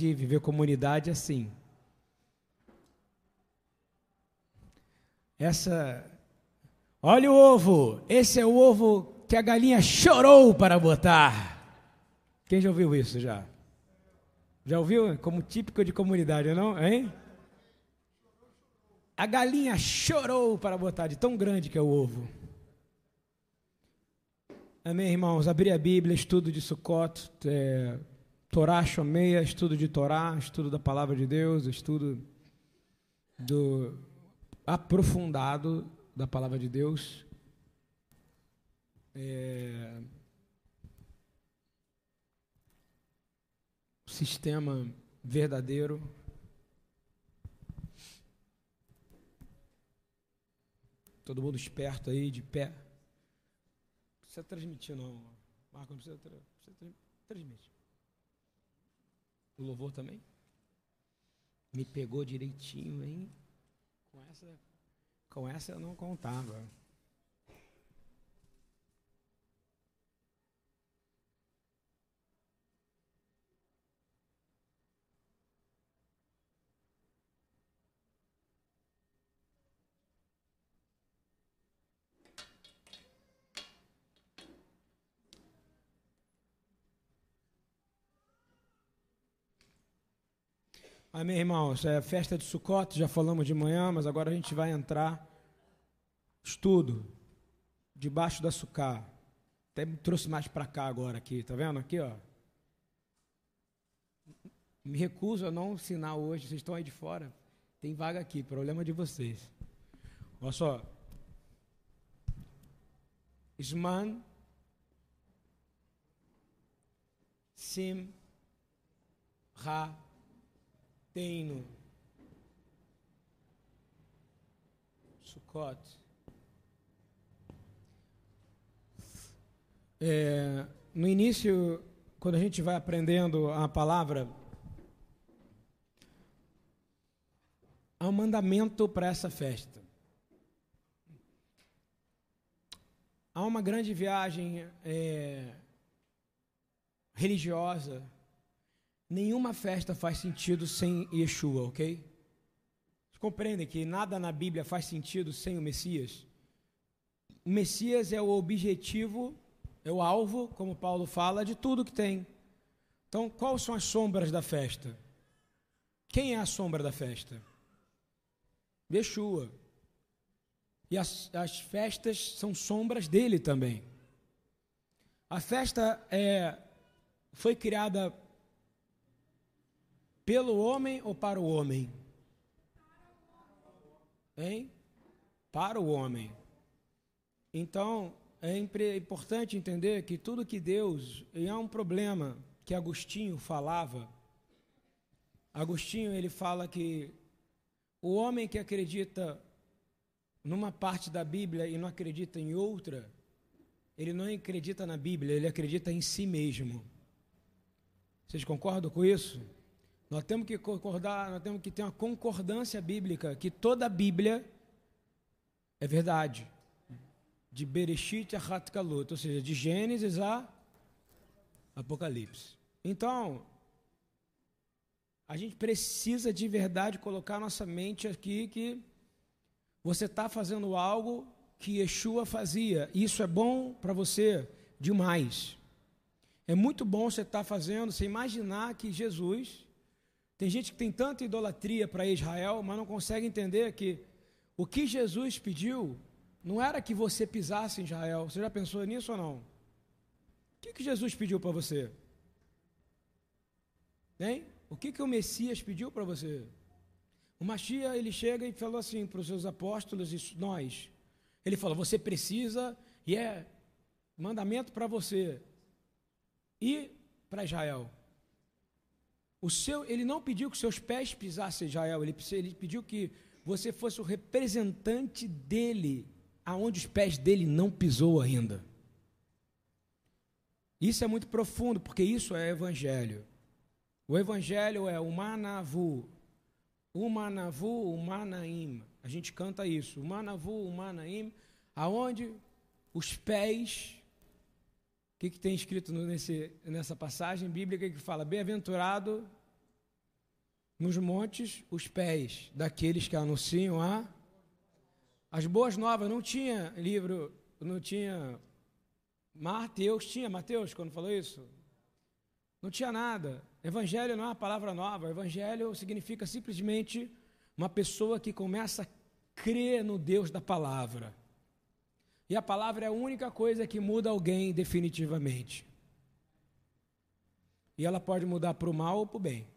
de viver comunidade assim. Essa. Olha o ovo! Esse é o ovo que a galinha chorou para botar. Quem já ouviu isso já? Já ouviu? Como típico de comunidade, não? Hein? A galinha chorou para botar, de tão grande que é o ovo. Amém, irmãos? Abrir a Bíblia, estudo de Sukkot, é, Torá Shomeia, estudo de Torá, estudo da Palavra de Deus, estudo do aprofundado da Palavra de Deus. É, sistema verdadeiro. Todo mundo esperto aí, de pé. Não precisa transmitir, não. Marco, não precisa, tra precisa tra transmitir. O louvor também? Me pegou direitinho, hein? Com essa, com essa eu não contava. Amém, irmãos? É festa de Sucote, já falamos de manhã, mas agora a gente vai entrar. Estudo. Debaixo da sucá. Até me trouxe mais para cá agora aqui, tá vendo? Aqui, ó. Me recuso a não ensinar hoje, vocês estão aí de fora. Tem vaga aqui, problema de vocês. Olha só. Isman Sim Ra Teino, Sukkot. É, no início, quando a gente vai aprendendo a palavra, há um mandamento para essa festa. Há uma grande viagem é, religiosa Nenhuma festa faz sentido sem Yeshua, ok? Vocês compreendem que nada na Bíblia faz sentido sem o Messias? O Messias é o objetivo, é o alvo, como Paulo fala, de tudo que tem. Então, quais são as sombras da festa? Quem é a sombra da festa? Yeshua. E as, as festas são sombras dele também. A festa é, foi criada pelo homem ou para o homem? Hein? Para o homem. Então, é importante entender que tudo que Deus, e há um problema que Agostinho falava. Agostinho, ele fala que o homem que acredita numa parte da Bíblia e não acredita em outra, ele não acredita na Bíblia, ele acredita em si mesmo. Vocês concordam com isso? Nós temos que concordar, nós temos que ter uma concordância bíblica, que toda a Bíblia é verdade. De Bereshit a Hatkalut, ou seja, de Gênesis a Apocalipse. Então, a gente precisa de verdade colocar nossa mente aqui que você está fazendo algo que Yeshua fazia. Isso é bom para você demais. É muito bom você estar tá fazendo, você imaginar que Jesus tem gente que tem tanta idolatria para Israel, mas não consegue entender que o que Jesus pediu não era que você pisasse em Israel. Você já pensou nisso ou não? O que, que Jesus pediu para você? Hein? O que, que o Messias pediu para você? O Machia, ele chega e falou assim para os seus apóstolos e nós. Ele falou: você precisa, e é mandamento para você, ir para Israel. O seu, ele não pediu que seus pés pisassem Israel, ele, ele pediu que você fosse o representante dele, aonde os pés dele não pisou ainda. Isso é muito profundo, porque isso é evangelho. O evangelho é o manavu, o manavu, o manaim. A gente canta isso, o manavu, o manaim, aonde os pés que, que tem escrito nesse, nessa passagem bíblica que fala: Bem-aventurado nos montes os pés daqueles que anunciam a as boas novas. Não tinha livro, não tinha Mateus, tinha Mateus quando falou isso? Não tinha nada. Evangelho não é uma palavra nova. Evangelho significa simplesmente uma pessoa que começa a crer no Deus da palavra. E a palavra é a única coisa que muda alguém definitivamente. E ela pode mudar para o mal ou para o bem.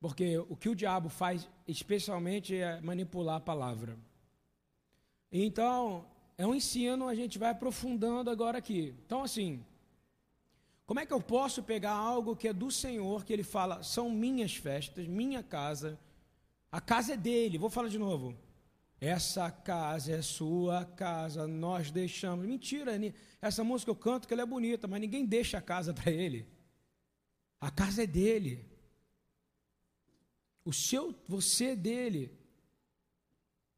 Porque o que o diabo faz, especialmente, é manipular a palavra. Então, é um ensino, a gente vai aprofundando agora aqui. Então, assim, como é que eu posso pegar algo que é do Senhor, que ele fala, são minhas festas, minha casa, a casa é dele, vou falar de novo. Essa casa é sua casa, nós deixamos. Mentira, essa música eu canto que ela é bonita, mas ninguém deixa a casa para ele. A casa é dele. O seu, você é dele.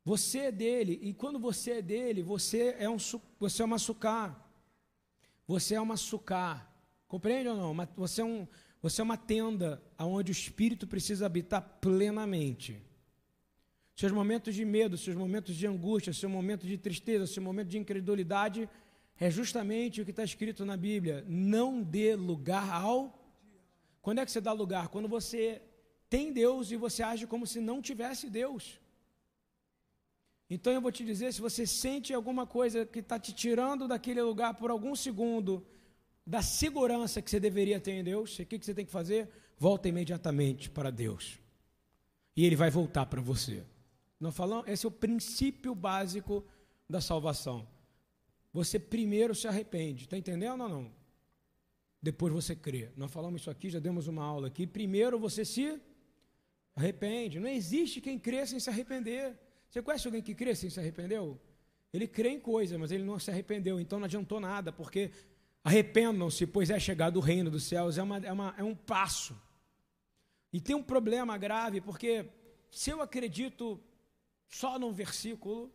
Você é dele. E quando você é dele, você é um você é uma sucá. Você é uma sucá. Compreende ou não? Você é, um, você é uma tenda onde o Espírito precisa habitar plenamente. Seus momentos de medo, seus momentos de angústia, seu momento de tristeza, seu momento de incredulidade, é justamente o que está escrito na Bíblia. Não dê lugar ao. Quando é que você dá lugar? Quando você tem Deus e você age como se não tivesse Deus. Então eu vou te dizer: se você sente alguma coisa que está te tirando daquele lugar por algum segundo, da segurança que você deveria ter em Deus, o que, você tem que fazer? Volta imediatamente para Deus. E Ele vai voltar para você. Não falamos? Esse é o princípio básico da salvação. Você primeiro se arrepende, está entendendo ou não? Depois você crê. Nós falamos isso aqui, já demos uma aula aqui. Primeiro você se Arrepende. Não existe quem crê sem se arrepender. Você conhece alguém que crê sem se arrependeu? Ele crê em coisa, mas ele não se arrependeu, então não adiantou nada, porque arrependam-se, pois é chegado o reino dos céus, é, uma, é, uma, é um passo. E tem um problema grave, porque se eu acredito só num versículo,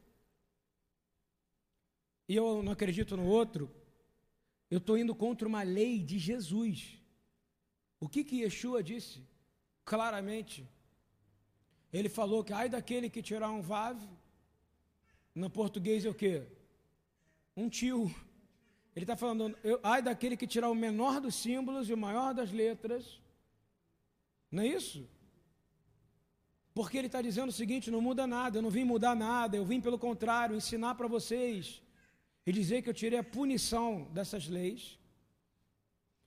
e eu não acredito no outro, eu estou indo contra uma lei de Jesus. O que que Yeshua disse? Claramente, ele falou que ai daquele que tirar um vave, no português é o quê? Um tio. Ele está falando, eu, ai daquele que tirar o menor dos símbolos e o maior das letras. Não é isso? Porque ele está dizendo o seguinte: não muda nada, eu não vim mudar nada, eu vim, pelo contrário, ensinar para vocês e dizer que eu tirei a punição dessas leis.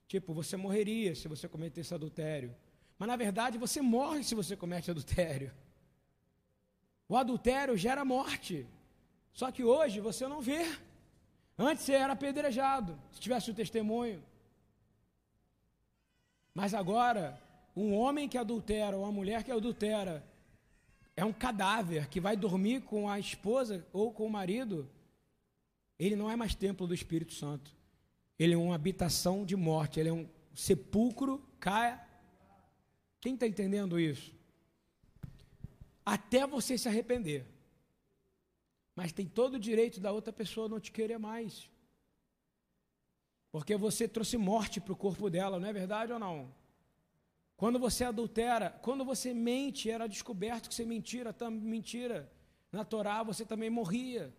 Tipo, você morreria se você cometesse adultério. Mas na verdade você morre se você comete adultério. O adultério gera morte. Só que hoje você não vê. Antes você era apedrejado, se tivesse o testemunho. Mas agora, um homem que adultera ou uma mulher que adultera é um cadáver que vai dormir com a esposa ou com o marido. Ele não é mais templo do Espírito Santo. Ele é uma habitação de morte, ele é um sepulcro, caia quem está entendendo isso? Até você se arrepender. Mas tem todo o direito da outra pessoa não te querer mais. Porque você trouxe morte para o corpo dela, não é verdade ou não? Quando você adultera, quando você mente, era descoberto que você mentira, mentira. Na Torá você também morria.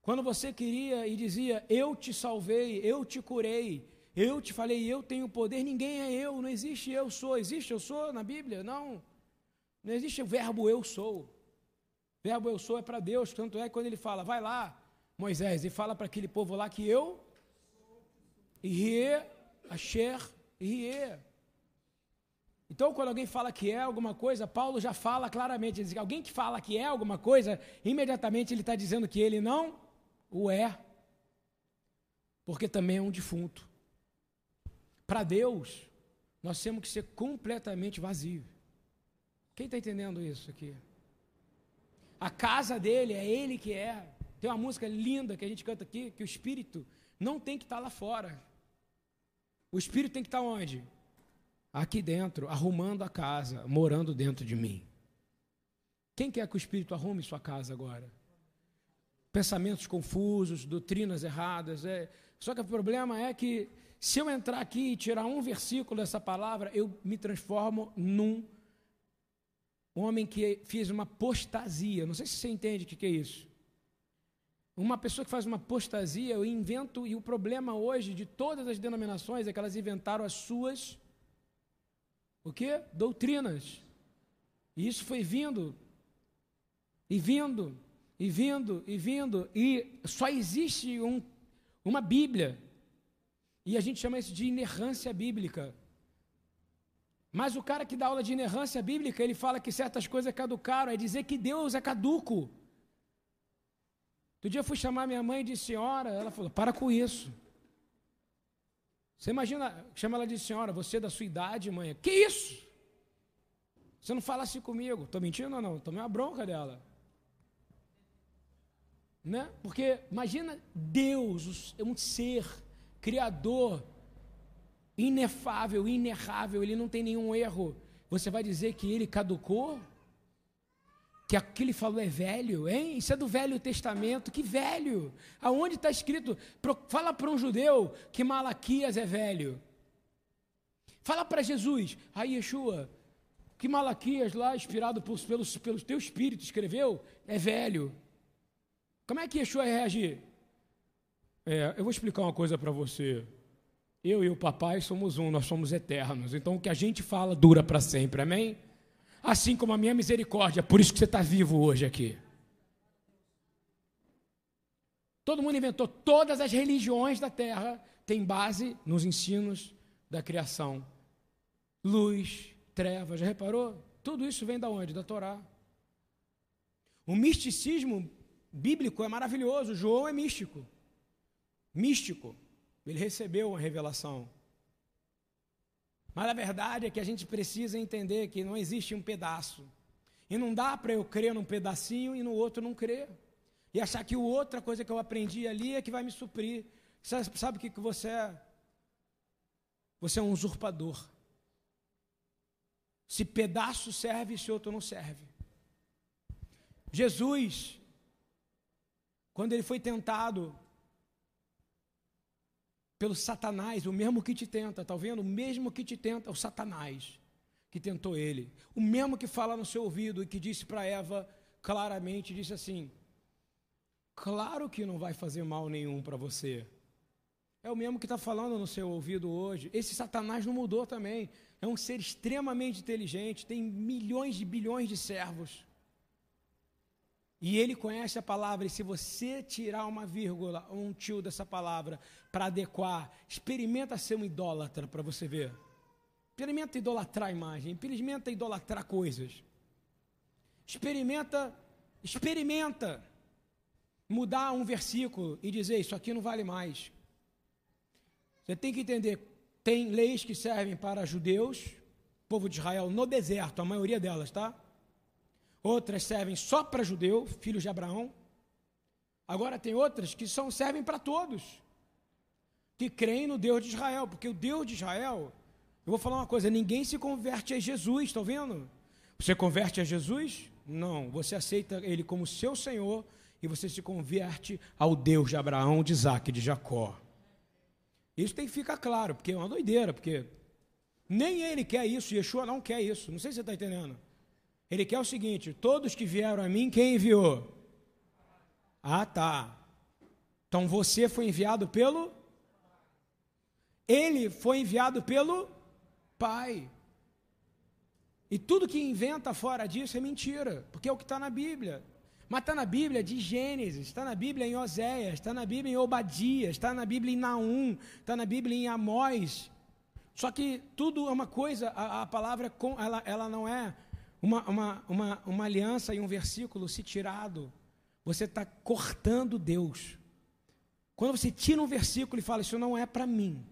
Quando você queria e dizia, eu te salvei, eu te curei, eu te falei, eu tenho poder, ninguém é eu, não existe eu sou. Existe eu sou na Bíblia? Não. Não existe o verbo eu sou. O verbo eu sou é para Deus, tanto é que quando ele fala, vai lá, Moisés, e fala para aquele povo lá que eu, Rie, Asher, Rie. Então, quando alguém fala que é alguma coisa, Paulo já fala claramente, diz que alguém que fala que é alguma coisa, imediatamente ele está dizendo que ele não o é, porque também é um defunto. Para Deus, nós temos que ser completamente vazios. Quem está entendendo isso aqui? A casa dele é ele que é. Tem uma música linda que a gente canta aqui, que o Espírito não tem que estar tá lá fora. O Espírito tem que estar tá onde? Aqui dentro, arrumando a casa, morando dentro de mim. Quem quer que o Espírito arrume sua casa agora? Pensamentos confusos, doutrinas erradas. É... Só que o problema é que se eu entrar aqui e tirar um versículo dessa palavra, eu me transformo num homem que fez uma apostasia. Não sei se você entende o que é isso. Uma pessoa que faz uma apostasia, eu invento, e o problema hoje de todas as denominações é que elas inventaram as suas o quê? Doutrinas. E isso foi vindo, e vindo, e vindo, e vindo, e só existe um, uma Bíblia. E a gente chama isso de inerrância bíblica. Mas o cara que dá aula de inerrância bíblica, ele fala que certas coisas caducaram, é dizer que Deus é caduco. Outro dia eu fui chamar minha mãe de senhora, ela falou: para com isso. Você imagina, chama ela de senhora, você é da sua idade, mãe. Que isso? Você não fala assim comigo. Estou mentindo ou não? Tomei uma bronca dela. Né? Porque imagina Deus, um ser criador, inefável, inerrável, ele não tem nenhum erro. Você vai dizer que ele caducou? Que aquilo que ele falou é velho, hein? Isso é do Velho Testamento, que velho? Aonde está escrito? Fala para um judeu que Malaquias é velho. Fala para Jesus, aí Yeshua, que Malaquias lá, inspirado por, pelo, pelo teu espírito, escreveu, é velho. Como é que Yeshua reagir? É, eu vou explicar uma coisa para você. Eu e o papai somos um, nós somos eternos. Então o que a gente fala dura para sempre, amém? Assim como a minha misericórdia, por isso que você está vivo hoje aqui. Todo mundo inventou, todas as religiões da terra têm base nos ensinos da criação. Luz, trevas, já reparou? Tudo isso vem da onde? Da Torá. O misticismo bíblico é maravilhoso. João é místico. Místico. Ele recebeu uma revelação. Mas a verdade é que a gente precisa entender que não existe um pedaço. E não dá para eu crer num pedacinho e no outro não crer. E achar que outra coisa que eu aprendi ali é que vai me suprir. Sabe, o que, que você é? Você é um usurpador. Se pedaço serve, se outro não serve. Jesus, quando ele foi tentado pelo Satanás, o mesmo que te tenta, está vendo? O mesmo que te tenta, o Satanás, que tentou ele. O mesmo que fala no seu ouvido e que disse para Eva claramente, disse assim, claro que não vai fazer mal nenhum para você. É o mesmo que está falando no seu ouvido hoje. Esse Satanás não mudou também. É um ser extremamente inteligente, tem milhões de bilhões de servos. E ele conhece a palavra, e se você tirar uma vírgula ou um tio dessa palavra para adequar, experimenta ser um idólatra para você ver. Experimenta idolatrar a imagem, experimenta idolatrar coisas. Experimenta, experimenta mudar um versículo e dizer isso aqui não vale mais. Você tem que entender, tem leis que servem para judeus, povo de Israel no deserto, a maioria delas, tá? Outras servem só para judeu, filhos de Abraão. Agora tem outras que são, servem para todos, que creem no Deus de Israel, porque o Deus de Israel, eu vou falar uma coisa: ninguém se converte a Jesus, estão vendo? Você converte a Jesus? Não, você aceita Ele como seu Senhor e você se converte ao Deus de Abraão, de Isaac de Jacó. Isso tem que ficar claro, porque é uma doideira, porque nem ele quer isso, Yeshua não quer isso. Não sei se você está entendendo. Ele quer o seguinte: todos que vieram a mim, quem enviou? Ah, tá. Então você foi enviado pelo. Ele foi enviado pelo Pai. E tudo que inventa fora disso é mentira, porque é o que está na Bíblia. Mas está na Bíblia de Gênesis, está na Bíblia em Oséias, está na Bíblia em Obadias, está na Bíblia em Naum, está na Bíblia em Amós. Só que tudo é uma coisa, a, a palavra ela, ela não é uma, uma, uma, uma aliança e um versículo se tirado, você está cortando Deus. Quando você tira um versículo e fala, isso não é para mim,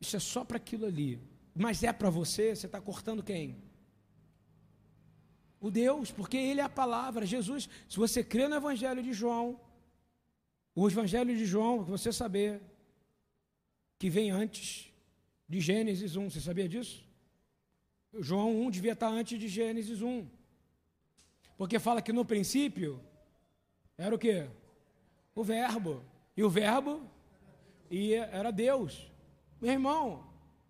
isso é só para aquilo ali, mas é para você, você está cortando quem? O Deus, porque Ele é a palavra, Jesus. Se você crê no Evangelho de João, o Evangelho de João, você saber, que vem antes de Gênesis 1, você sabia disso? João 1 devia estar antes de Gênesis 1. Porque fala que no princípio era o quê? O verbo. E o verbo? era Deus. Meu irmão,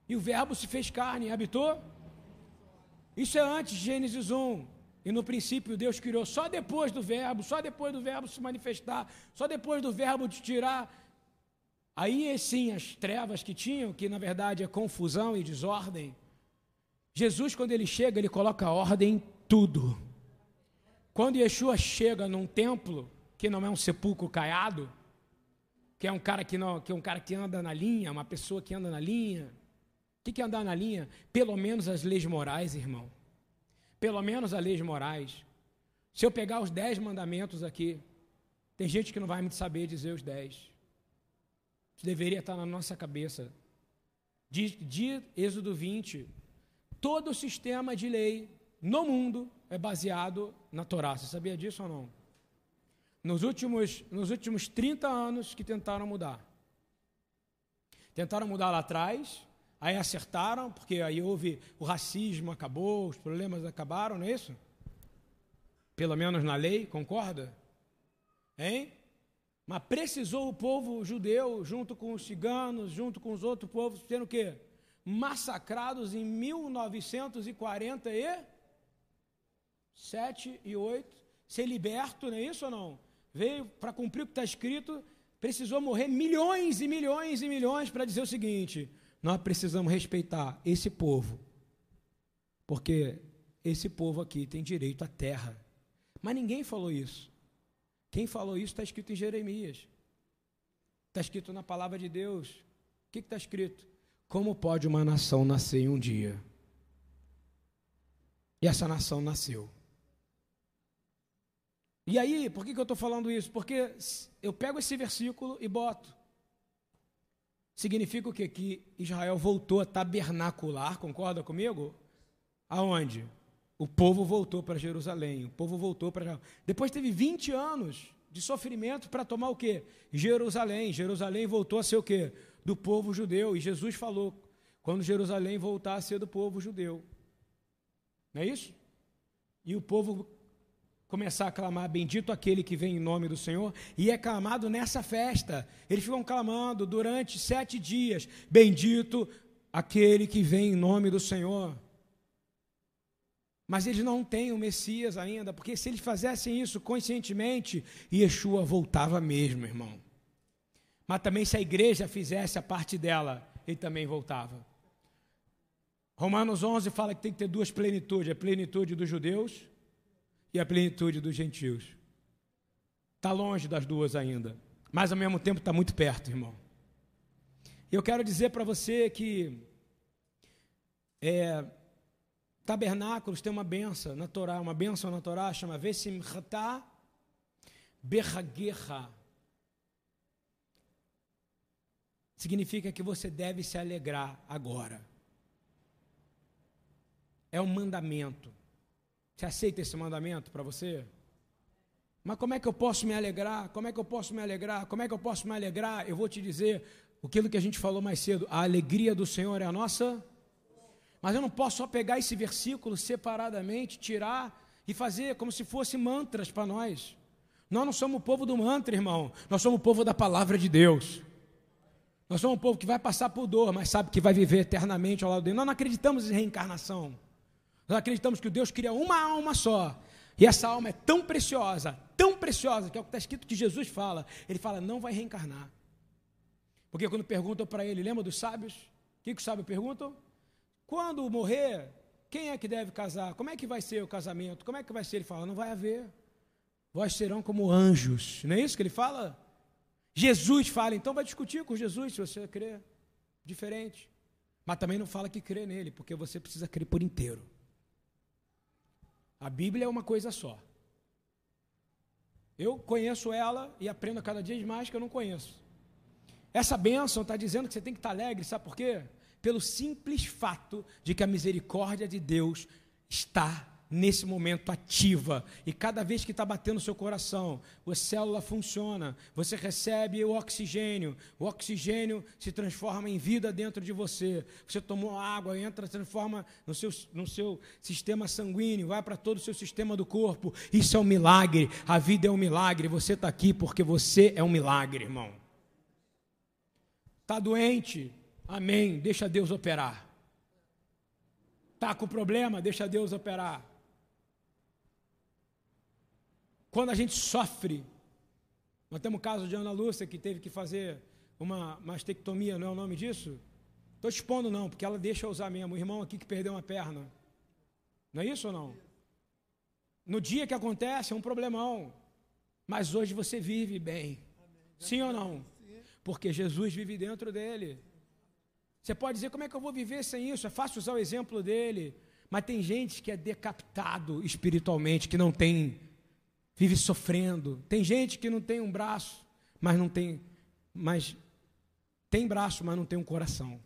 e o Verbo se fez carne, habitou? Isso é antes de Gênesis 1. E no princípio Deus criou só depois do Verbo, só depois do Verbo se manifestar, só depois do Verbo de tirar. Aí sim as trevas que tinham, que na verdade é confusão e desordem. Jesus, quando ele chega, ele coloca ordem em tudo. Quando Yeshua chega num templo, que não é um sepulcro caiado, que é um cara que não, que é um cara que anda na linha, uma pessoa que anda na linha. O que é andar na linha? Pelo menos as leis morais, irmão. Pelo menos as leis morais. Se eu pegar os dez mandamentos aqui, tem gente que não vai me saber dizer os dez. Isso deveria estar na nossa cabeça. De, de Êxodo 20, todo o sistema de lei no mundo é baseado na Torá. Você sabia disso ou não? Nos últimos, nos últimos 30 anos que tentaram mudar. Tentaram mudar lá atrás, aí acertaram, porque aí houve o racismo, acabou, os problemas acabaram, não é isso? Pelo menos na lei, concorda? Hein? Mas precisou o povo judeu, junto com os ciganos, junto com os outros povos, sendo o quê? Massacrados em 1947 e 8, ser liberto, não é isso ou não? veio para cumprir o que está escrito, precisou morrer milhões e milhões e milhões para dizer o seguinte: nós precisamos respeitar esse povo, porque esse povo aqui tem direito à terra. Mas ninguém falou isso. Quem falou isso está escrito em Jeremias. Está escrito na palavra de Deus. O que está escrito? Como pode uma nação nascer em um dia? E essa nação nasceu. E aí, por que, que eu estou falando isso? Porque eu pego esse versículo e boto. Significa o quê? Que Israel voltou a tabernacular, concorda comigo? Aonde? O povo voltou para Jerusalém, o povo voltou para. Depois teve 20 anos de sofrimento para tomar o quê? Jerusalém. Jerusalém voltou a ser o quê? Do povo judeu. E Jesus falou: quando Jerusalém voltar a ser do povo judeu. Não é isso? E o povo começar a clamar: Bendito aquele que vem em nome do Senhor, e é clamado nessa festa. Eles ficam clamando durante sete dias: Bendito aquele que vem em nome do Senhor. Mas eles não têm o Messias ainda, porque se eles fizessem isso conscientemente, Yeshua voltava mesmo, irmão. Mas também se a igreja fizesse a parte dela, ele também voltava. Romanos 11 fala que tem que ter duas plenitudes: a plenitude dos judeus e a plenitude dos gentios. Está longe das duas ainda, mas ao mesmo tempo está muito perto, irmão. Eu quero dizer para você que é, tabernáculos tem uma benção na Torá, uma benção na Torá, chama Vesimchata Berraguerra. Significa que você deve se alegrar agora. É um mandamento. Você aceita esse mandamento para você? Mas como é que eu posso me alegrar? Como é que eu posso me alegrar? Como é que eu posso me alegrar? Eu vou te dizer aquilo que a gente falou mais cedo: a alegria do Senhor é a nossa. Mas eu não posso só pegar esse versículo separadamente, tirar e fazer como se fosse mantras para nós. Nós não somos o povo do mantra, irmão. Nós somos o povo da palavra de Deus. Nós somos um povo que vai passar por dor, mas sabe que vai viver eternamente ao lado dele. Nós não acreditamos em reencarnação. Nós acreditamos que Deus cria uma alma só. E essa alma é tão preciosa, tão preciosa, que é o que está escrito que Jesus fala. Ele fala, não vai reencarnar. Porque quando perguntam para ele, lembra dos sábios? O que, que os sábios perguntam? Quando morrer, quem é que deve casar? Como é que vai ser o casamento? Como é que vai ser? Ele fala, não vai haver. Vós serão como anjos. Não é isso que ele fala? Jesus fala, então vai discutir com Jesus se você crê. Diferente. Mas também não fala que crê nele, porque você precisa crer por inteiro. A Bíblia é uma coisa só. Eu conheço ela e aprendo cada dia mais que eu não conheço. Essa bênção está dizendo que você tem que estar alegre, sabe por quê? Pelo simples fato de que a misericórdia de Deus está nesse momento ativa. E cada vez que está batendo o seu coração, a célula funciona, você recebe o oxigênio, o oxigênio se transforma em vida dentro de você. Você tomou água, entra, transforma no seu, no seu sistema sanguíneo, vai para todo o seu sistema do corpo. Isso é um milagre. A vida é um milagre. Você está aqui porque você é um milagre, irmão. Está doente? Amém. Deixa Deus operar. Está com problema? Deixa Deus operar. Quando a gente sofre, nós temos o caso de Ana Lúcia que teve que fazer uma mastectomia, não é o nome disso? Estou expondo não, porque ela deixa usar mesmo. O irmão aqui que perdeu uma perna. Não é isso ou não? No dia que acontece é um problemão. Mas hoje você vive bem. Sim ou não? Porque Jesus vive dentro dele. Você pode dizer como é que eu vou viver sem isso? É fácil usar o exemplo dele. Mas tem gente que é decapitado espiritualmente, que não tem, vive sofrendo. Tem gente que não tem um braço, mas não tem, mas tem braço, mas não tem um coração.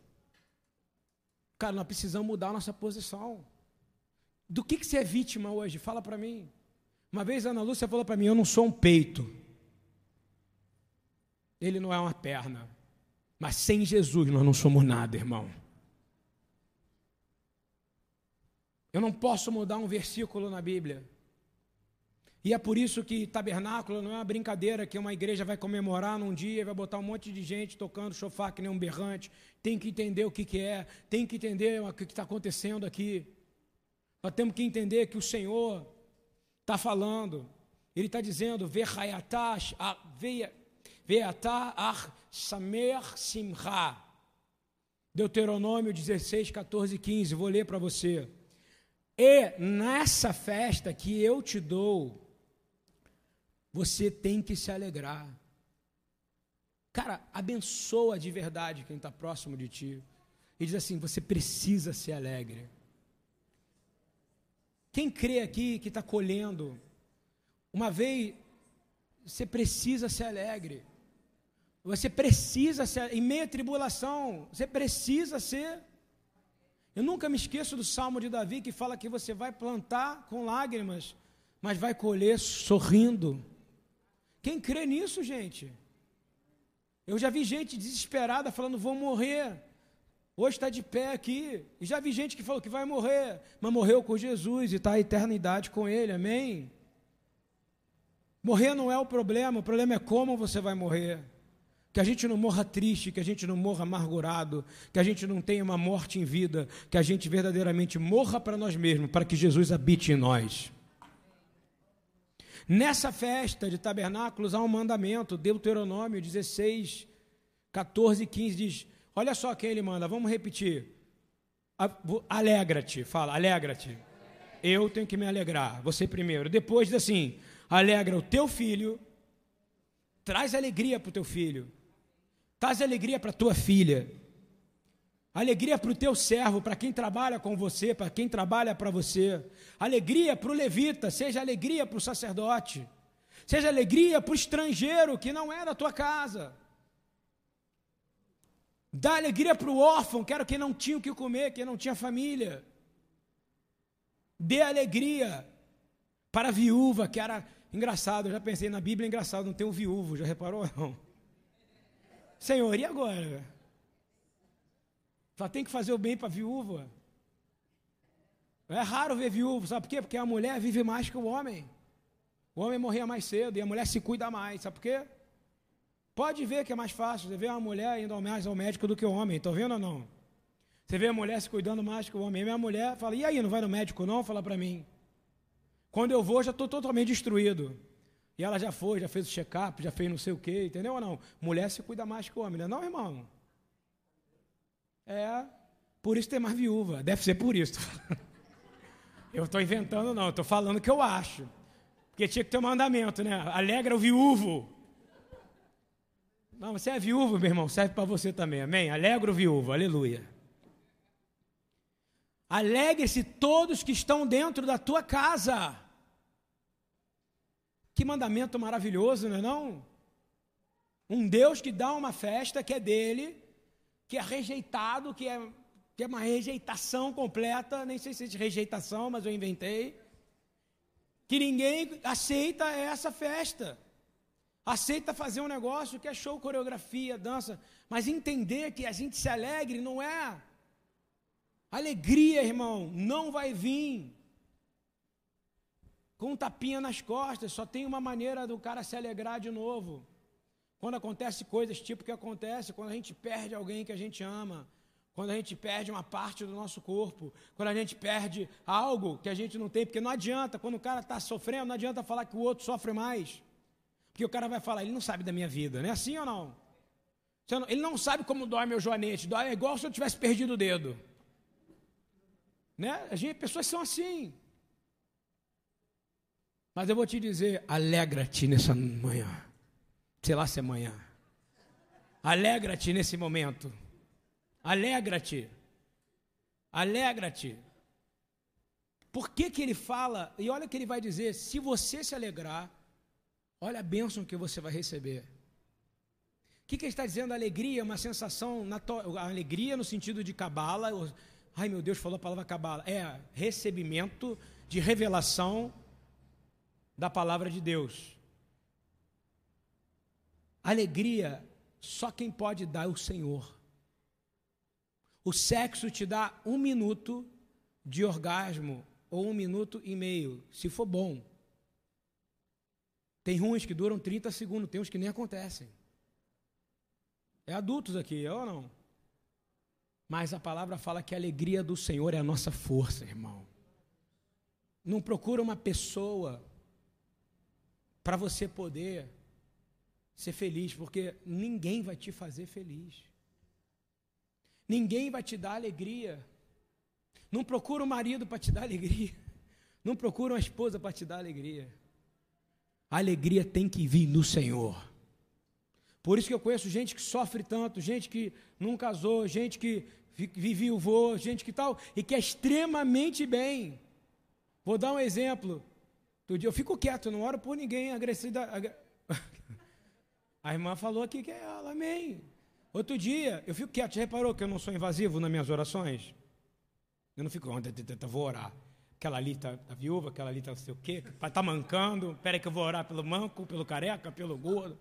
Cara, nós precisamos mudar a nossa posição. Do que, que você é vítima hoje? Fala para mim. Uma vez a Ana Lúcia falou para mim: Eu não sou um peito. Ele não é uma perna. Mas sem Jesus nós não somos nada, irmão. Eu não posso mudar um versículo na Bíblia. E é por isso que tabernáculo não é uma brincadeira que uma igreja vai comemorar num dia e vai botar um monte de gente tocando chofar que nem um berrante. Tem que entender o que, que é, tem que entender o que está acontecendo aqui. Nós temos que entender que o Senhor está falando. Ele está dizendo, Veatá ar samer simcha. Deuteronômio 16, 14 e 15. Vou ler para você. E nessa festa que eu te dou, você tem que se alegrar. Cara, abençoa de verdade quem está próximo de ti. E diz assim: você precisa ser alegre. Quem crê aqui que está colhendo, uma vez, você precisa ser alegre. Você precisa ser, em meia tribulação, você precisa ser. Eu nunca me esqueço do salmo de Davi que fala que você vai plantar com lágrimas, mas vai colher sorrindo. Quem crê nisso, gente? Eu já vi gente desesperada falando: vou morrer. Hoje está de pé aqui. E já vi gente que falou que vai morrer, mas morreu com Jesus e está a eternidade com Ele. Amém? Morrer não é o problema, o problema é como você vai morrer. Que a gente não morra triste, que a gente não morra amargurado, que a gente não tenha uma morte em vida, que a gente verdadeiramente morra para nós mesmos, para que Jesus habite em nós. Nessa festa de tabernáculos há um mandamento, Deuteronômio 16, 14 e 15 diz: Olha só quem ele manda, vamos repetir. Alegra-te, fala, alegra-te. Eu tenho que me alegrar, você primeiro. Depois diz assim: alegra o teu filho, traz alegria para o teu filho, traz alegria para a tua filha, alegria para o teu servo, para quem trabalha com você, para quem trabalha para você, alegria para o levita, seja alegria para o sacerdote, seja alegria para o estrangeiro que não é da tua casa. Dá alegria para o órfão, que era quem não tinha o que comer, quem não tinha família. Dê alegria para a viúva, que era engraçado. Eu já pensei na Bíblia, é engraçado, não tem um viúvo, já reparou? Não. Senhor, e agora? Só tem que fazer o bem para a viúva. É raro ver viúvo, sabe por quê? Porque a mulher vive mais que o homem. O homem morria mais cedo e a mulher se cuida mais, sabe por quê? Pode ver que é mais fácil. Você vê uma mulher indo mais ao médico do que o homem. Estão vendo ou não? Você vê a mulher se cuidando mais que o homem. Minha mulher fala, e aí, não vai no médico não? Fala para mim. Quando eu vou, já estou totalmente destruído. E ela já foi, já fez o check-up, já fez não sei o quê, entendeu ou não? Mulher se cuida mais que o homem, não é não, irmão? É, por isso tem mais viúva. Deve ser por isso. Eu estou inventando, não, estou falando o que eu acho. Porque tinha que ter um mandamento, né? Alegra o viúvo. Não, você é viúvo, meu irmão, serve para você também, amém? Alegra o viúvo, aleluia. Alegre-se todos que estão dentro da tua casa. Que mandamento maravilhoso, não é não? Um Deus que dá uma festa que é dele, que é rejeitado, que é, que é uma rejeitação completa, nem sei se é rejeitação, mas eu inventei. Que ninguém aceita essa festa aceita fazer um negócio que é show, coreografia, dança, mas entender que a gente se alegre não é. Alegria, irmão, não vai vir com um tapinha nas costas, só tem uma maneira do cara se alegrar de novo. Quando acontece coisas tipo que acontece, quando a gente perde alguém que a gente ama, quando a gente perde uma parte do nosso corpo, quando a gente perde algo que a gente não tem, porque não adianta, quando o cara está sofrendo, não adianta falar que o outro sofre mais. Porque o cara vai falar, ele não sabe da minha vida, não é assim ou não? Ele não sabe como dói meu joanete, dói é igual se eu tivesse perdido o dedo. Né? A gente, pessoas são assim. Mas eu vou te dizer, alegra-te nessa manhã. Sei lá se é manhã. Alegra-te nesse momento. Alegra-te. Alegra-te. Por que, que ele fala? E olha o que ele vai dizer: se você se alegrar, olha a bênção que você vai receber. O que, que ele está dizendo? Alegria é uma sensação, alegria no sentido de cabala. Ai meu Deus, falou a palavra cabala. É recebimento de revelação da palavra de Deus. Alegria, só quem pode dar é o Senhor. O sexo te dá um minuto de orgasmo ou um minuto e meio, se for bom. Tem uns que duram 30 segundos, tem uns que nem acontecem. É adultos aqui, é ou não? Mas a palavra fala que a alegria do Senhor é a nossa força, irmão. Não procura uma pessoa para você poder ser feliz, porque ninguém vai te fazer feliz. Ninguém vai te dar alegria. Não procura um marido para te dar alegria. Não procura uma esposa para te dar alegria. A alegria tem que vir no Senhor. Por isso que eu conheço gente que sofre tanto, gente que não casou, gente que vive o vô, gente que tal, e que é extremamente bem. Vou dar um exemplo. Dia eu fico quieto, não oro por ninguém agressiva. A irmã falou aqui que é ela, amém. Outro dia, eu fico quieto. Já reparou que eu não sou invasivo nas minhas orações? Eu não fico, vou orar. Aquela ali está tá viúva, aquela ali está não sei o quê, está mancando. Espera que eu vou orar pelo manco, pelo careca, pelo gordo.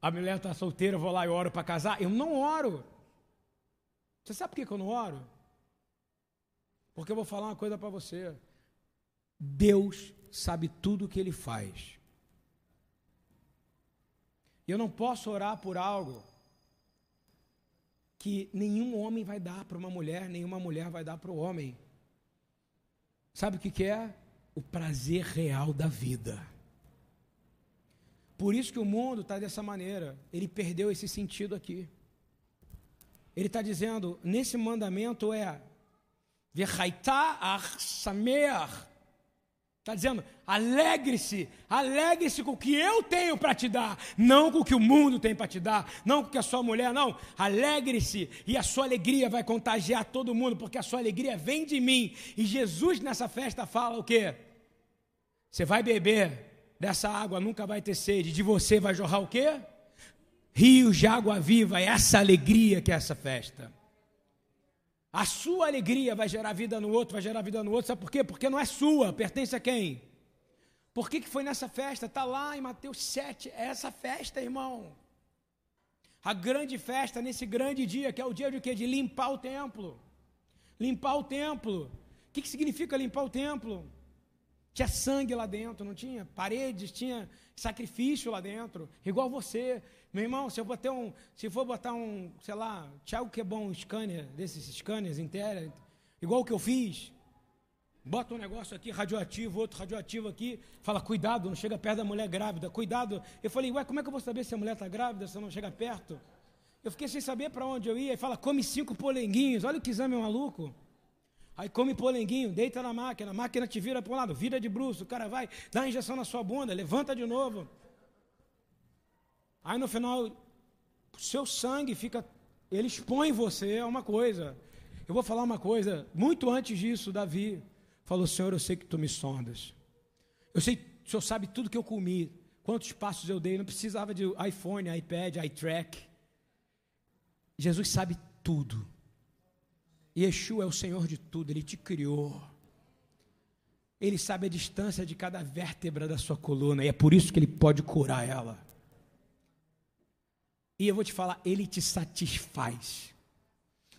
A mulher está solteira, eu vou lá e oro para casar. Eu não oro. Você sabe por que eu não oro? Porque eu vou falar uma coisa para você. Deus sabe tudo o que Ele faz. Eu não posso orar por algo que nenhum homem vai dar para uma mulher, nenhuma mulher vai dar para o homem. Sabe o que, que é? O prazer real da vida. Por isso que o mundo está dessa maneira. Ele perdeu esse sentido aqui. Ele está dizendo, nesse mandamento é Está dizendo, alegre-se, alegre-se com o que eu tenho para te dar, não com o que o mundo tem para te dar, não com o que a sua mulher, não. Alegre-se e a sua alegria vai contagiar todo mundo, porque a sua alegria vem de mim. E Jesus nessa festa fala o quê? Você vai beber dessa água, nunca vai ter sede, de você vai jorrar o quê? Rios de água viva, é essa alegria que é essa festa. A sua alegria vai gerar vida no outro, vai gerar vida no outro. Sabe por quê? Porque não é sua, pertence a quem? Por que, que foi nessa festa? Está lá em Mateus 7. É essa festa, irmão. A grande festa, nesse grande dia, que é o dia de quê? De limpar o templo. Limpar o templo. O que, que significa limpar o templo? Tinha sangue lá dentro, não tinha? Paredes, tinha sacrifício lá dentro. Igual você. Meu irmão, se eu botar um, se for botar um, sei lá, Thiago que é bom um scanner, desses scanners inteira, igual o que eu fiz, bota um negócio aqui radioativo, outro radioativo aqui, fala, cuidado, não chega perto da mulher grávida, cuidado. Eu falei, ué, como é que eu vou saber se a mulher está grávida, se não chega perto? Eu fiquei sem saber para onde eu ia, e fala, come cinco polenguinhos, olha que exame maluco. Aí come polenguinho, deita na máquina, a máquina te vira para um lado, vira de bruxo, o cara vai, dá injeção na sua bunda, levanta de novo. Aí no final, seu sangue fica, ele expõe você a uma coisa. Eu vou falar uma coisa, muito antes disso, Davi falou: Senhor, eu sei que tu me sondas. Eu sei, o Senhor sabe tudo que eu comi, quantos passos eu dei, não precisava de iPhone, iPad, iTrack. Jesus sabe tudo. Yeshua é o Senhor de tudo, Ele te criou. Ele sabe a distância de cada vértebra da sua coluna, e é por isso que Ele pode curar ela. E eu vou te falar, ele te satisfaz.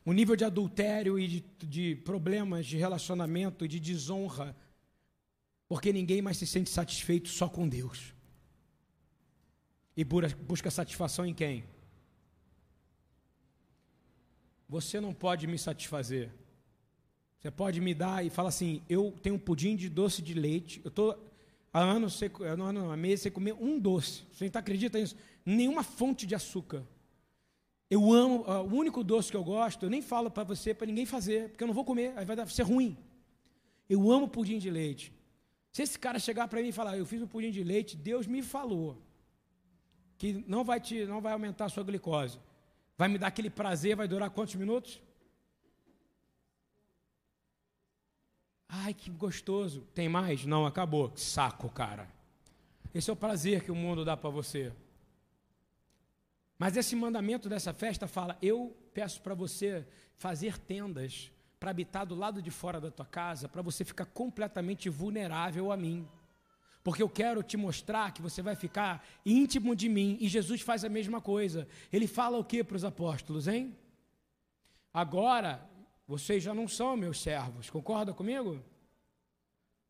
O nível de adultério e de, de problemas de relacionamento e de desonra, porque ninguém mais se sente satisfeito só com Deus. E busca satisfação em quem? Você não pode me satisfazer. Você pode me dar e falar assim: eu tenho um pudim de doce de leite. Eu estou há anos, sem, não, não, há meses sem comer um doce. Você não acredita nisso? Nenhuma fonte de açúcar. Eu amo, o único doce que eu gosto, eu nem falo para você, para ninguém fazer, porque eu não vou comer, aí vai ser ruim. Eu amo pudim de leite. Se esse cara chegar para mim e falar, eu fiz um pudim de leite, Deus me falou que não vai, te, não vai aumentar a sua glicose. Vai me dar aquele prazer, vai durar quantos minutos? Ai, que gostoso. Tem mais? Não, acabou. Saco, cara. Esse é o prazer que o mundo dá para você. Mas esse mandamento dessa festa fala: eu peço para você fazer tendas para habitar do lado de fora da tua casa, para você ficar completamente vulnerável a mim. Porque eu quero te mostrar que você vai ficar íntimo de mim. E Jesus faz a mesma coisa. Ele fala o que para os apóstolos, hein? Agora, vocês já não são meus servos, concorda comigo?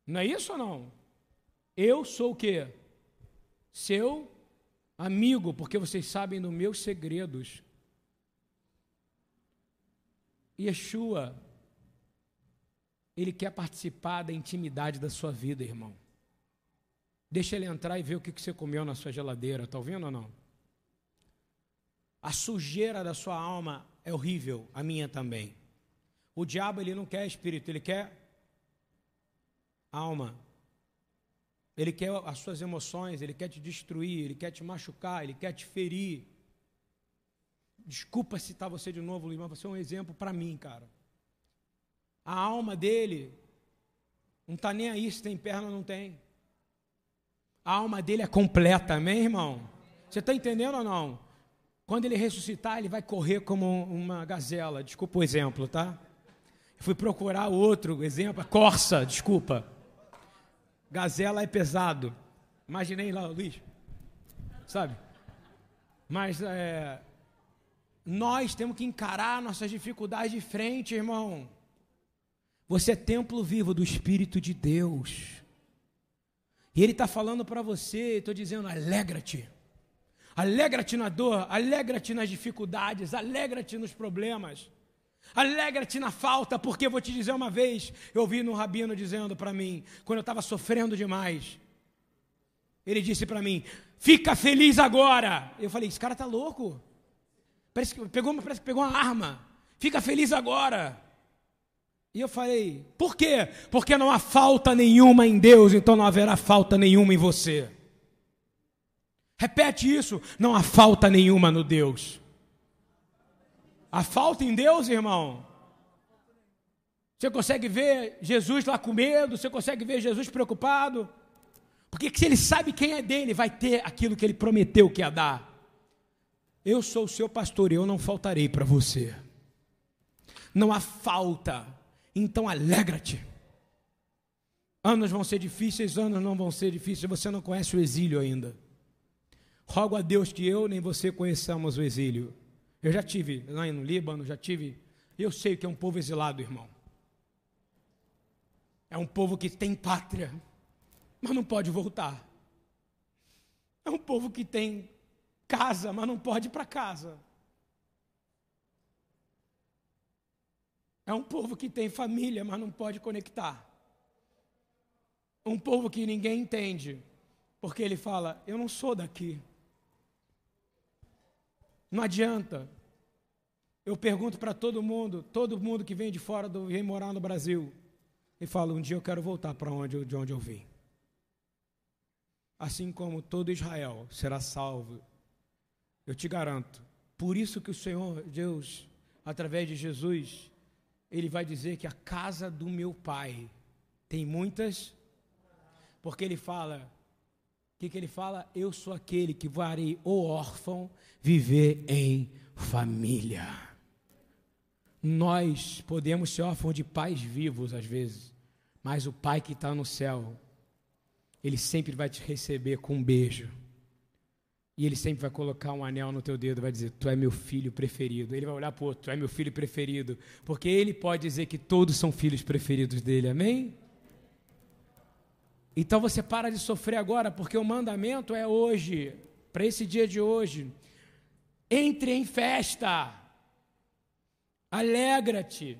Não é isso ou não? Eu sou o quê? Seu amigo, porque vocês sabem dos meus segredos. Yeshua, ele quer participar da intimidade da sua vida, irmão. Deixa ele entrar e ver o que você comeu na sua geladeira, está ouvindo ou não? A sujeira da sua alma é horrível, a minha também. O diabo ele não quer espírito, ele quer alma. Ele quer as suas emoções, ele quer te destruir, ele quer te machucar, ele quer te ferir. Desculpa citar você de novo, Luiz, mas você é um exemplo para mim, cara. A alma dele não está nem aí se tem perna ou não tem. A alma dele é completa, amém, irmão? Você está entendendo ou não? Quando ele ressuscitar, ele vai correr como uma gazela. Desculpa o exemplo, tá? Fui procurar outro exemplo, corça, desculpa. Gazela é pesado. Imaginei lá, Luiz. Sabe? Mas é, nós temos que encarar nossas dificuldades de frente, irmão. Você é templo vivo do Espírito de Deus. E Ele está falando para você, estou dizendo, alegra-te. Alegra-te na dor, alegra-te nas dificuldades, alegra-te nos problemas. Alegra-te na falta, porque vou te dizer uma vez, eu ouvi no rabino dizendo para mim, quando eu estava sofrendo demais, ele disse para mim: "Fica feliz agora". Eu falei: "Esse cara tá louco? Parece que pegou, parece que pegou uma arma. Fica feliz agora". E eu falei: "Por quê? Porque não há falta nenhuma em Deus, então não haverá falta nenhuma em você". Repete isso: não há falta nenhuma no Deus. A falta em Deus, irmão. Você consegue ver Jesus lá com medo, você consegue ver Jesus preocupado. Porque se ele sabe quem é dele, vai ter aquilo que ele prometeu que ia dar. Eu sou o seu pastor e eu não faltarei para você. Não há falta. Então alegra-te. Anos vão ser difíceis, anos não vão ser difíceis. Você não conhece o exílio ainda. Rogo a Deus que eu nem você conheçamos o exílio. Eu já tive lá no Líbano, já tive. Eu sei que é um povo exilado, irmão. É um povo que tem pátria, mas não pode voltar. É um povo que tem casa, mas não pode ir para casa. É um povo que tem família, mas não pode conectar. Um povo que ninguém entende, porque ele fala: Eu não sou daqui. Não adianta. Eu pergunto para todo mundo, todo mundo que vem de fora do vem morar no Brasil, e falo: um dia eu quero voltar para onde, de onde eu vim. Assim como todo Israel será salvo, eu te garanto. Por isso que o Senhor Deus, através de Jesus, ele vai dizer que a casa do meu pai tem muitas, porque ele fala o que, que ele fala? Eu sou aquele que varei o órfão viver em família. Nós podemos ser órfãos de pais vivos às vezes, mas o pai que está no céu, ele sempre vai te receber com um beijo. E ele sempre vai colocar um anel no teu dedo, vai dizer: Tu é meu filho preferido. Ele vai olhar para o outro: Tu é meu filho preferido. Porque ele pode dizer que todos são filhos preferidos dele, amém? Então você para de sofrer agora, porque o mandamento é hoje. para esse dia de hoje. Entre em festa. Alegra-te.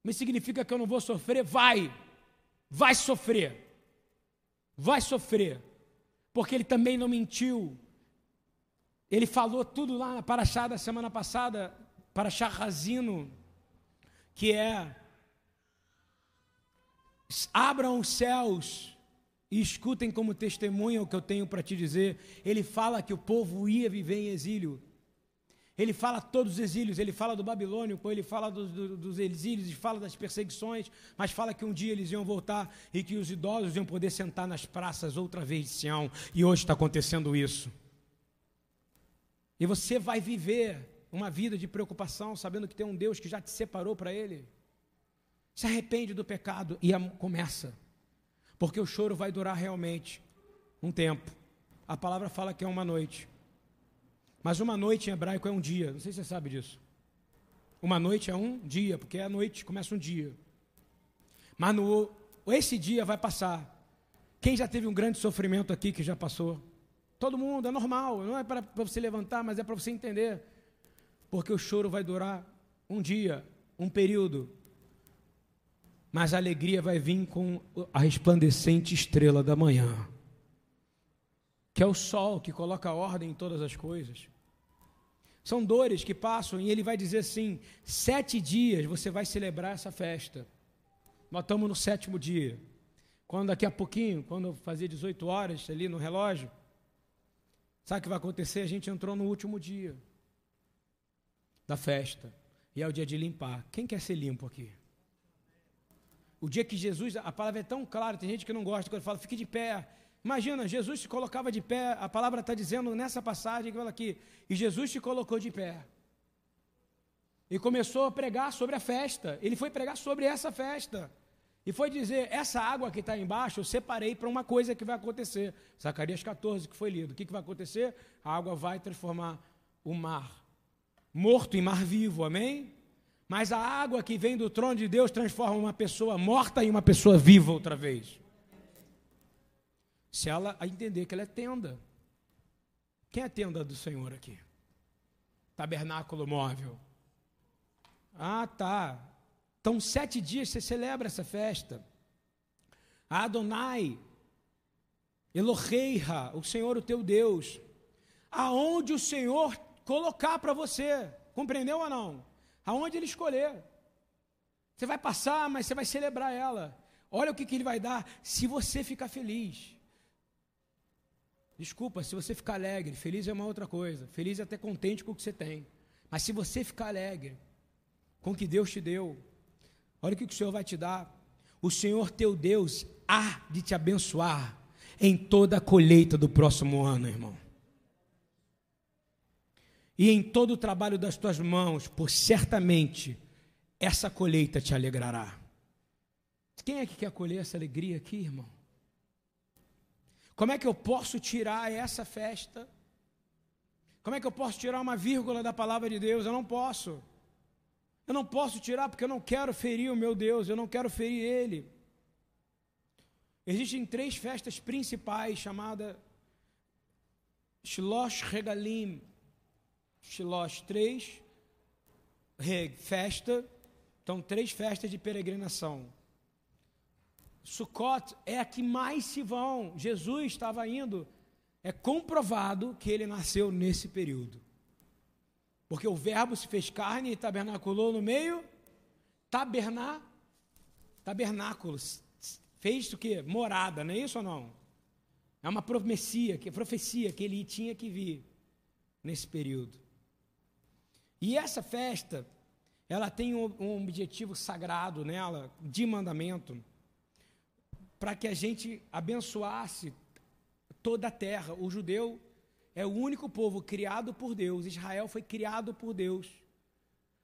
Mas significa que eu não vou sofrer? Vai. Vai sofrer. Vai sofrer. Porque ele também não mentiu. Ele falou tudo lá na Paraxá da semana passada, Paraxá Razino, que é abram os céus e escutem como testemunha o que eu tenho para te dizer. Ele fala que o povo ia viver em exílio. Ele fala todos os exílios, ele fala do Babilônio, ele fala do, do, dos exílios, ele fala das perseguições, mas fala que um dia eles iam voltar e que os idosos iam poder sentar nas praças outra vez de Sião. E hoje está acontecendo isso. E você vai viver uma vida de preocupação, sabendo que tem um Deus que já te separou para Ele. Se arrepende do pecado e começa. Porque o choro vai durar realmente um tempo. A palavra fala que é uma noite. Mas uma noite em hebraico é um dia. Não sei se você sabe disso. Uma noite é um dia, porque é a noite, começa um dia. Mas no, esse dia vai passar. Quem já teve um grande sofrimento aqui que já passou? Todo mundo, é normal. Não é para você levantar, mas é para você entender. Porque o choro vai durar um dia, um período. Mas a alegria vai vir com a resplandecente estrela da manhã que é o sol que coloca ordem em todas as coisas. São dores que passam e ele vai dizer assim: sete dias você vai celebrar essa festa. Nós estamos no sétimo dia. Quando daqui a pouquinho, quando fazer 18 horas ali no relógio, sabe o que vai acontecer? A gente entrou no último dia da festa. E é o dia de limpar. Quem quer ser limpo aqui? O dia que Jesus, a palavra é tão clara, tem gente que não gosta quando fala, fique de pé, Imagina, Jesus se colocava de pé, a palavra está dizendo nessa passagem que fala aqui, e Jesus se colocou de pé. E começou a pregar sobre a festa. Ele foi pregar sobre essa festa. E foi dizer: essa água que está embaixo eu separei para uma coisa que vai acontecer. Zacarias 14, que foi lido. O que, que vai acontecer? A água vai transformar o mar morto em mar vivo, amém? Mas a água que vem do trono de Deus transforma uma pessoa morta em uma pessoa viva outra vez se ela entender que ela é tenda. Quem é tenda do Senhor aqui? Tabernáculo móvel. Ah, tá. Então, sete dias você celebra essa festa. Adonai, Eloheira, o Senhor, o teu Deus. Aonde o Senhor colocar para você. Compreendeu ou não? Aonde Ele escolher. Você vai passar, mas você vai celebrar ela. Olha o que, que Ele vai dar se você ficar feliz. Desculpa, se você ficar alegre, feliz é uma outra coisa. Feliz é até contente com o que você tem. Mas se você ficar alegre com o que Deus te deu, olha o que o Senhor vai te dar. O Senhor teu Deus há de te abençoar em toda a colheita do próximo ano, irmão. E em todo o trabalho das tuas mãos, por certamente essa colheita te alegrará. Quem é que quer colher essa alegria aqui, irmão? Como é que eu posso tirar essa festa? Como é que eu posso tirar uma vírgula da palavra de Deus? Eu não posso. Eu não posso tirar porque eu não quero ferir o meu Deus, eu não quero ferir Ele. Existem três festas principais chamadas Shilosh Regalim. Shilosh, três, festa. Então, três festas de peregrinação. Sukkot é a que mais se vão. Jesus estava indo. É comprovado que ele nasceu nesse período. Porque o verbo se fez carne e tabernaculou no meio. Taberná, tabernáculos. Fez o quê? Morada, não é isso ou não? É uma profecia, que profecia que ele tinha que vir nesse período. E essa festa, ela tem um, objetivo sagrado nela, de mandamento para que a gente abençoasse toda a terra. O judeu é o único povo criado por Deus. Israel foi criado por Deus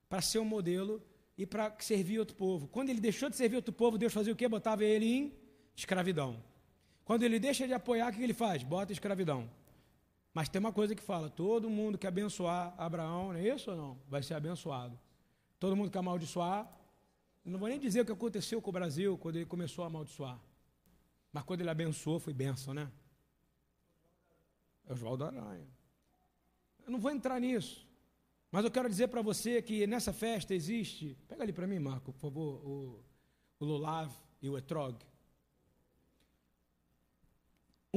para ser um modelo e para servir outro povo. Quando ele deixou de servir outro povo, Deus fazia o quê? Botava ele em escravidão. Quando ele deixa de apoiar, o que ele faz? Bota escravidão. Mas tem uma coisa que fala: todo mundo que abençoar Abraão, não é isso ou não? Vai ser abençoado. Todo mundo que amaldiçoar, não vou nem dizer o que aconteceu com o Brasil quando ele começou a amaldiçoar. Mas quando ele abençoou, foi benção, né? É Oswaldo Aranha. Eu não vou entrar nisso. Mas eu quero dizer para você que nessa festa existe. Pega ali para mim, Marco, por favor, o, o Lulav e o Etrog.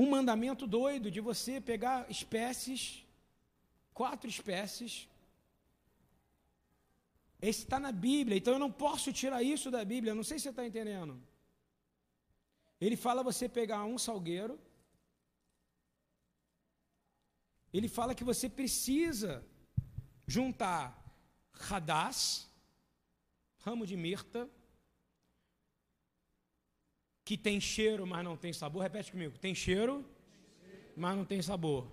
Um mandamento doido de você pegar espécies, quatro espécies. Esse está na Bíblia, então eu não posso tirar isso da Bíblia. Não sei se você está entendendo. Ele fala você pegar um salgueiro, ele fala que você precisa juntar radás, ramo de mirta, que tem cheiro, mas não tem sabor. Repete comigo: tem cheiro, mas não tem sabor.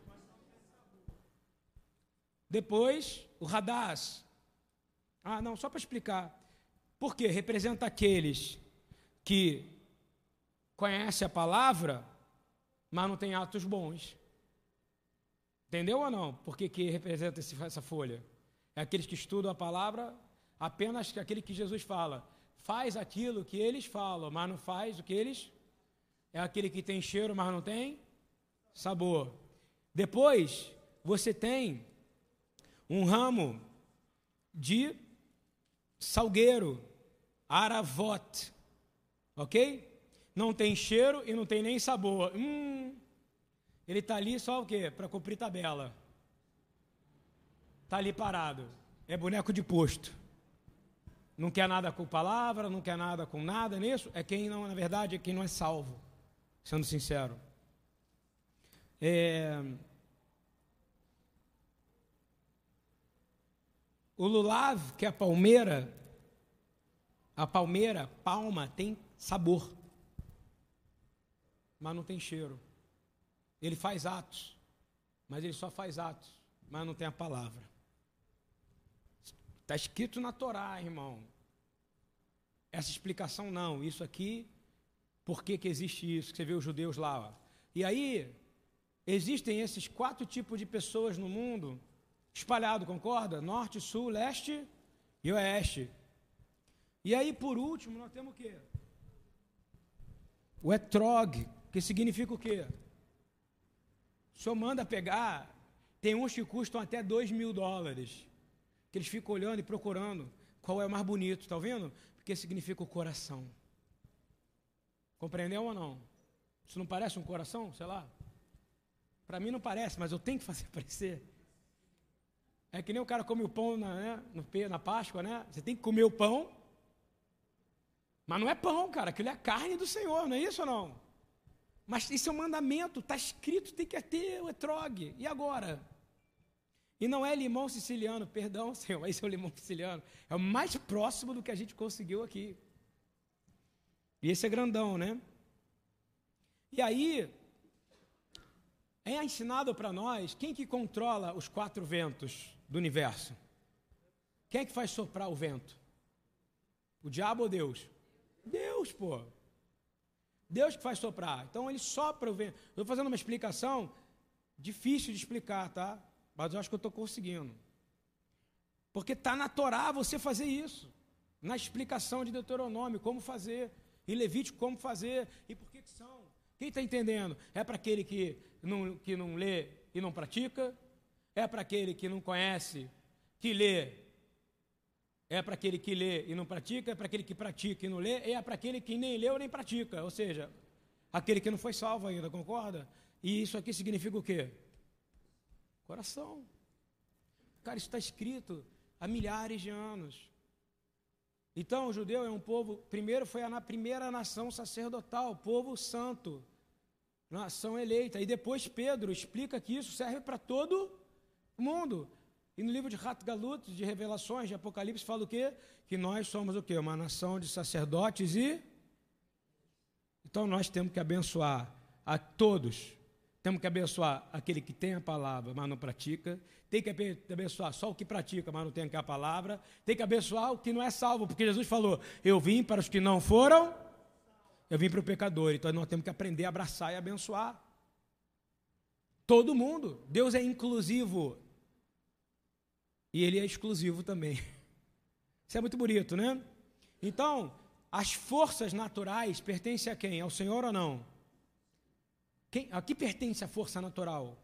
Depois, o radás. Ah, não, só para explicar. Por quê? Representa aqueles que conhecem a palavra, mas não têm atos bons. Entendeu ou não? Por que, que representa essa folha? É aqueles que estudam a palavra, apenas aquele que Jesus fala. Faz aquilo que eles falam, mas não faz o que eles. É aquele que tem cheiro, mas não tem sabor. Depois, você tem um ramo de salgueiro, aravot, ok? Não tem cheiro e não tem nem sabor. Hum, ele está ali só o quê? Para cumprir tabela. Está ali parado. É boneco de posto. Não quer nada com palavra, não quer nada com nada nisso. É quem não, na verdade, é quem não é salvo. Sendo sincero. É... O lulav, que é a palmeira, a palmeira, palma, tem sabor, mas não tem cheiro. Ele faz atos, mas ele só faz atos, mas não tem a palavra. Está escrito na Torá, irmão. Essa explicação não. Isso aqui, por que, que existe isso? você vê os judeus lá. Ó. E aí, existem esses quatro tipos de pessoas no mundo, espalhado, concorda? Norte, sul, leste e oeste. E aí, por último, nós temos o quê? O etrog, que significa o quê? O senhor manda pegar, tem uns que custam até 2 mil dólares, que eles ficam olhando e procurando qual é o mais bonito, está vendo? Porque significa o coração. Compreendeu ou não? Isso não parece um coração? Sei lá. Para mim não parece, mas eu tenho que fazer parecer. É que nem o cara come o pão na, né, no, na Páscoa, né? Você tem que comer o pão, mas não é pão, cara. Aquilo é carne do Senhor, não é isso ou não? Mas isso é um mandamento, está escrito, tem que ter o etrog. E agora? E não é limão siciliano, perdão, Senhor, esse é o limão siciliano. É o mais próximo do que a gente conseguiu aqui. E esse é grandão, né? E aí, é ensinado para nós quem que controla os quatro ventos do universo. Quem é que faz soprar o vento? O diabo ou Deus? Deus, pô. Deus que faz soprar. Então ele sopra o vento. Estou fazendo uma explicação difícil de explicar, tá? Mas eu acho que eu estou conseguindo. Porque está na Torá você fazer isso. Na explicação de Deuteronômio, como fazer. Em Levítico, como fazer. E por que, que são. Quem está entendendo? É para aquele que não, que não lê e não pratica? É para aquele que não conhece, que lê é para aquele que lê e não pratica, é para aquele que pratica e não lê, é para aquele que nem leu nem pratica, ou seja, aquele que não foi salvo ainda, concorda? E isso aqui significa o quê? Coração. Cara, isso está escrito há milhares de anos. Então, o judeu é um povo, primeiro foi a primeira nação sacerdotal, povo santo, nação eleita. E depois Pedro explica que isso serve para todo mundo. E no livro de Rat Galut, de Revelações, de Apocalipse, fala o quê? Que nós somos o quê? Uma nação de sacerdotes e. Então nós temos que abençoar a todos. Temos que abençoar aquele que tem a palavra, mas não pratica. Tem que abençoar só o que pratica, mas não tem a palavra. Tem que abençoar o que não é salvo, porque Jesus falou: Eu vim para os que não foram, eu vim para o pecador. Então nós temos que aprender a abraçar e abençoar. Todo mundo. Deus é inclusivo. E ele é exclusivo também. Isso é muito bonito, né? Então, as forças naturais pertencem a quem? Ao Senhor ou não? Quem, a que pertence a força natural?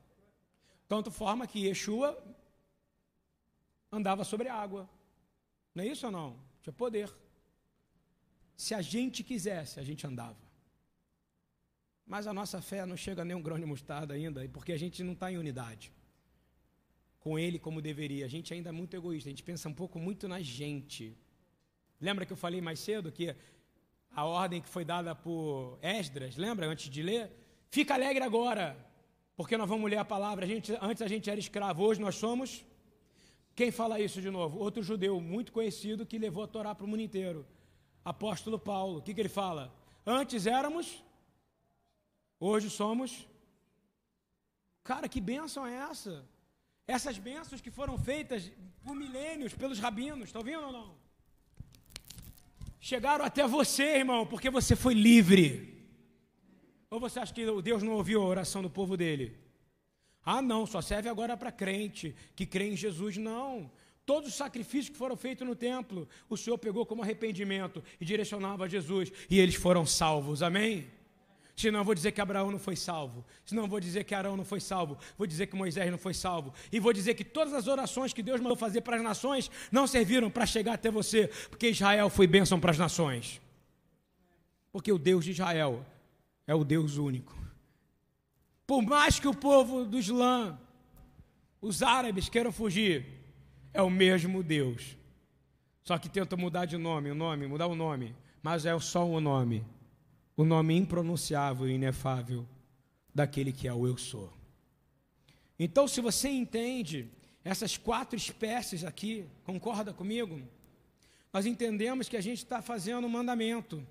Tanto forma que Yeshua andava sobre a água. Não é isso ou não? Tinha poder. Se a gente quisesse, a gente andava. Mas a nossa fé não chega nem um grão de mostarda ainda, porque a gente não está em unidade com Ele como deveria. A gente ainda é muito egoísta, a gente pensa um pouco muito na gente. Lembra que eu falei mais cedo que a ordem que foi dada por Esdras, lembra antes de ler? Fica alegre agora, porque nós vamos ler a palavra. A gente, antes a gente era escravo, hoje nós somos. Quem fala isso de novo? Outro judeu muito conhecido que levou a Torá para o mundo inteiro. Apóstolo Paulo. O que, que ele fala? Antes éramos, hoje somos. Cara, que bênção é essa? Essas bênçãos que foram feitas por milênios pelos rabinos, está ouvindo ou não? Chegaram até você, irmão, porque você foi livre. Ou você acha que Deus não ouviu a oração do povo dele? Ah, não, só serve agora para crente, que crê em Jesus. Não. Todos os sacrifícios que foram feitos no templo, o Senhor pegou como arrependimento e direcionava a Jesus, e eles foram salvos. Amém? Senão vou dizer que Abraão não foi salvo. Senão vou dizer que Arão não foi salvo. Vou dizer que Moisés não foi salvo. E vou dizer que todas as orações que Deus mandou fazer para as nações não serviram para chegar até você, porque Israel foi bênção para as nações. Porque o Deus de Israel é o Deus único. Por mais que o povo do Islã, os árabes queiram fugir, é o mesmo Deus. Só que tenta mudar de nome, o nome, mudar o nome, mas é só o nome o nome impronunciável e inefável daquele que é o Eu Sou. Então, se você entende essas quatro espécies aqui, concorda comigo? Nós entendemos que a gente está fazendo um mandamento.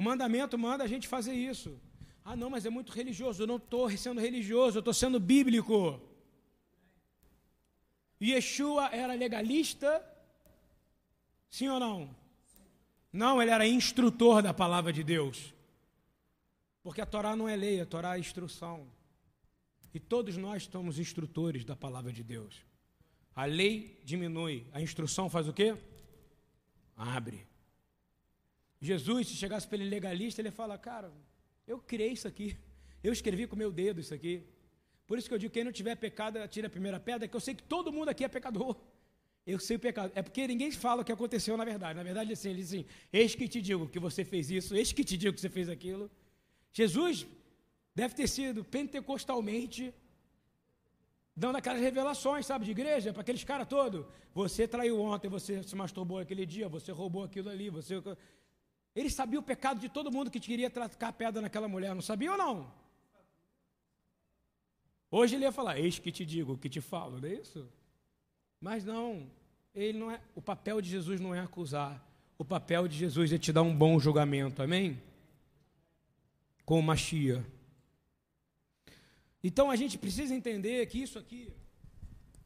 O mandamento manda a gente fazer isso. Ah, não, mas é muito religioso. Eu não estou sendo religioso, eu estou sendo bíblico. Yeshua era legalista? Sim ou não? Não, ele era instrutor da palavra de Deus. Porque a Torá não é lei, a Torá é instrução. E todos nós somos instrutores da palavra de Deus. A lei diminui, a instrução faz o quê? Abre. Jesus, se chegasse para ele legalista, ele fala: Cara, eu criei isso aqui. Eu escrevi com meu dedo isso aqui. Por isso que eu digo: quem não tiver pecado, tira a primeira pedra, que eu sei que todo mundo aqui é pecador. Eu sei o pecado. É porque ninguém fala o que aconteceu na verdade. Na verdade, assim, ele diz assim: Eis que te digo que você fez isso, eis que te digo que você fez aquilo. Jesus deve ter sido pentecostalmente dando aquelas revelações, sabe, de igreja, para aqueles caras todos. Você traiu ontem, você se masturbou aquele dia, você roubou aquilo ali, você. Ele sabia o pecado de todo mundo que queria tratar pedra naquela mulher, não sabia ou não? Hoje ele ia falar: Eis que te digo, que te falo, não é isso? Mas não, ele não é, o papel de Jesus não é acusar. O papel de Jesus é te dar um bom julgamento. Amém? Com Machia. Então a gente precisa entender que isso aqui,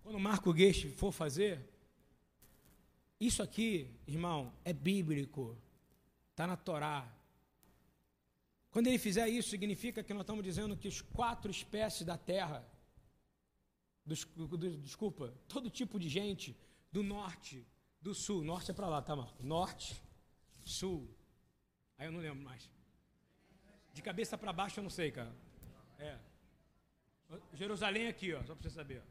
quando Marco Gueste for fazer, isso aqui, irmão, é bíblico. Está na Torá. Quando ele fizer isso, significa que nós estamos dizendo que as quatro espécies da terra dos, do, desculpa, todo tipo de gente do norte, do sul. Norte é para lá, tá, Marco? Norte, sul. Aí eu não lembro mais. De cabeça para baixo eu não sei, cara. É. Jerusalém aqui, ó, só para você saber.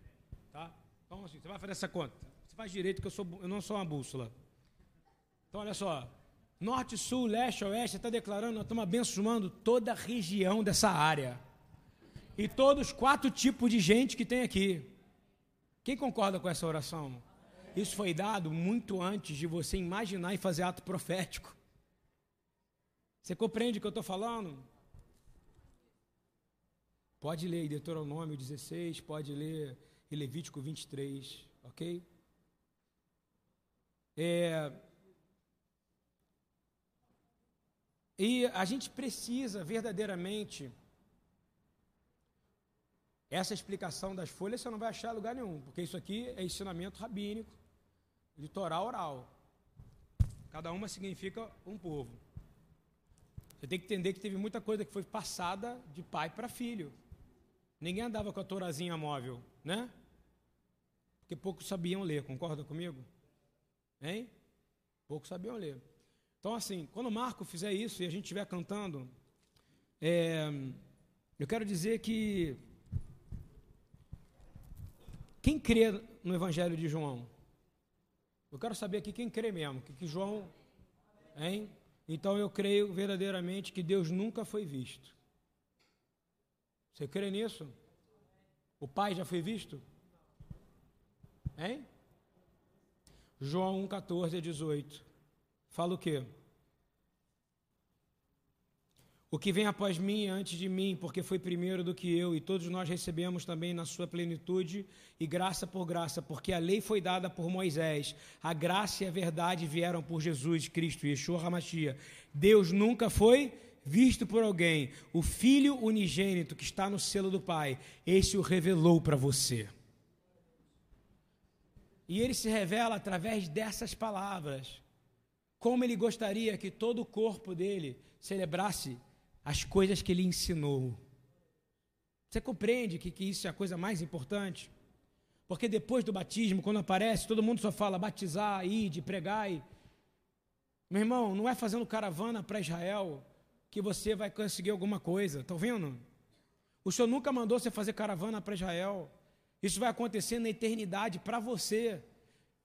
Tá? Então, assim, você vai fazer essa conta. Você faz direito que eu, sou, eu não sou uma bússola. Então, olha só. Norte, sul, leste, oeste, está declarando, nós estamos abençoando toda a região dessa área e todos os quatro tipos de gente que tem aqui. Quem concorda com essa oração? Isso foi dado muito antes de você imaginar e fazer ato profético. Você compreende o que eu estou falando? Pode ler Deuteronômio 16, pode ler Levítico 23, ok? É... E a gente precisa verdadeiramente essa explicação das folhas você não vai achar em lugar nenhum, porque isso aqui é ensinamento rabínico, de Torá oral. Cada uma significa um povo. Você tem que entender que teve muita coisa que foi passada de pai para filho. Ninguém andava com a torazinha móvel, né? Porque poucos sabiam ler, concorda comigo? Hein? Poucos sabiam ler. Então, assim, quando o Marco fizer isso e a gente estiver cantando, é, eu quero dizer que Quem crê no Evangelho de João? Eu quero saber aqui quem crê mesmo, que, que João, hein? Então eu creio verdadeiramente que Deus nunca foi visto. Você crê nisso? O Pai já foi visto? Hein? João 1, 14 a 18. Fala o quê? O que vem após mim é antes de mim, porque foi primeiro do que eu, e todos nós recebemos também na sua plenitude e graça por graça, porque a lei foi dada por Moisés, a graça e a verdade vieram por Jesus Cristo, Yeshua HaMashiach. Deus nunca foi visto por alguém. O Filho unigênito que está no selo do Pai, esse o revelou para você. E ele se revela através dessas palavras. Como ele gostaria que todo o corpo dele celebrasse as coisas que ele ensinou. Você compreende que, que isso é a coisa mais importante? Porque depois do batismo, quando aparece, todo mundo só fala batizar, ide, pregai. Meu irmão, não é fazendo caravana para Israel que você vai conseguir alguma coisa, está vendo? O Senhor nunca mandou você fazer caravana para Israel. Isso vai acontecer na eternidade para você.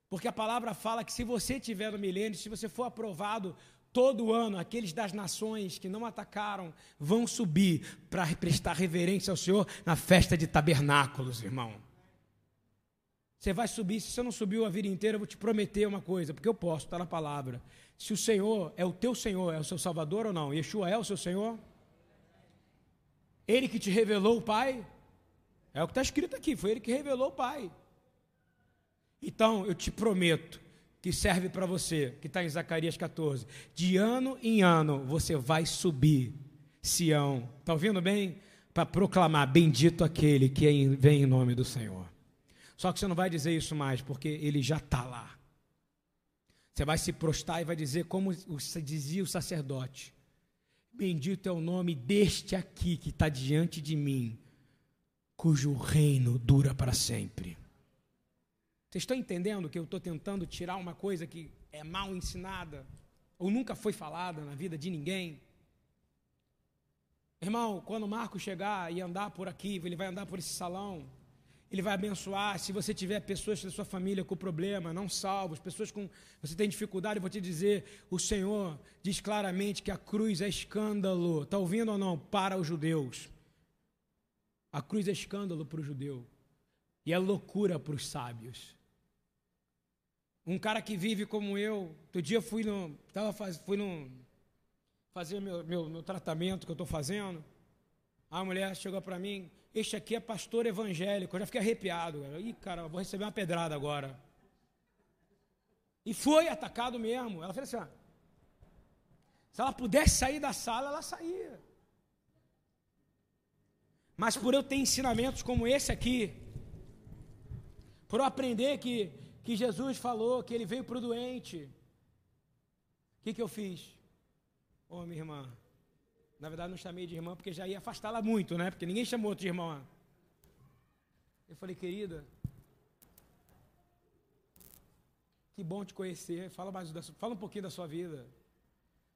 Porque a palavra fala que se você tiver no milênio, se você for aprovado Todo ano, aqueles das nações que não atacaram vão subir para prestar reverência ao Senhor na festa de tabernáculos, irmão. Você vai subir, se você não subiu a vida inteira, eu vou te prometer uma coisa, porque eu posso, está na palavra. Se o Senhor é o teu Senhor, é o seu Salvador ou não? Yeshua é o seu Senhor? Ele que te revelou o Pai? É o que está escrito aqui, foi ele que revelou o Pai. Então, eu te prometo, que serve para você, que está em Zacarias 14. De ano em ano você vai subir, Sião. Está ouvindo bem? Para proclamar: Bendito aquele que vem em nome do Senhor. Só que você não vai dizer isso mais, porque ele já está lá. Você vai se prostrar e vai dizer, como dizia o sacerdote: Bendito é o nome deste aqui que está diante de mim, cujo reino dura para sempre. Vocês estão entendendo que eu estou tentando tirar uma coisa que é mal ensinada ou nunca foi falada na vida de ninguém? Irmão, quando o Marco chegar e andar por aqui, ele vai andar por esse salão, ele vai abençoar. Se você tiver pessoas da sua família com problema, não salvos, pessoas com você tem dificuldade, eu vou te dizer: o Senhor diz claramente que a cruz é escândalo. Está ouvindo ou não? Para os judeus. A cruz é escândalo para o judeu e é loucura para os sábios. Um cara que vive como eu, outro dia fui no, tava faz, fui no, fazer meu, meu, meu tratamento que eu estou fazendo. A mulher chegou para mim, este aqui é pastor evangélico. Eu já fiquei arrepiado. Cara. Ih, cara, vou receber uma pedrada agora. E foi atacado mesmo. Ela fez assim: ó, se ela pudesse sair da sala, ela saía. Mas por eu ter ensinamentos como esse aqui, por eu aprender que que Jesus falou que ele veio para o doente. O que, que eu fiz? Ô, oh, minha irmã. Na verdade, não chamei de irmã porque já ia afastá-la muito, né? Porque ninguém chamou de irmã. Eu falei, querida, que bom te conhecer. Fala, mais da, fala um pouquinho da sua vida.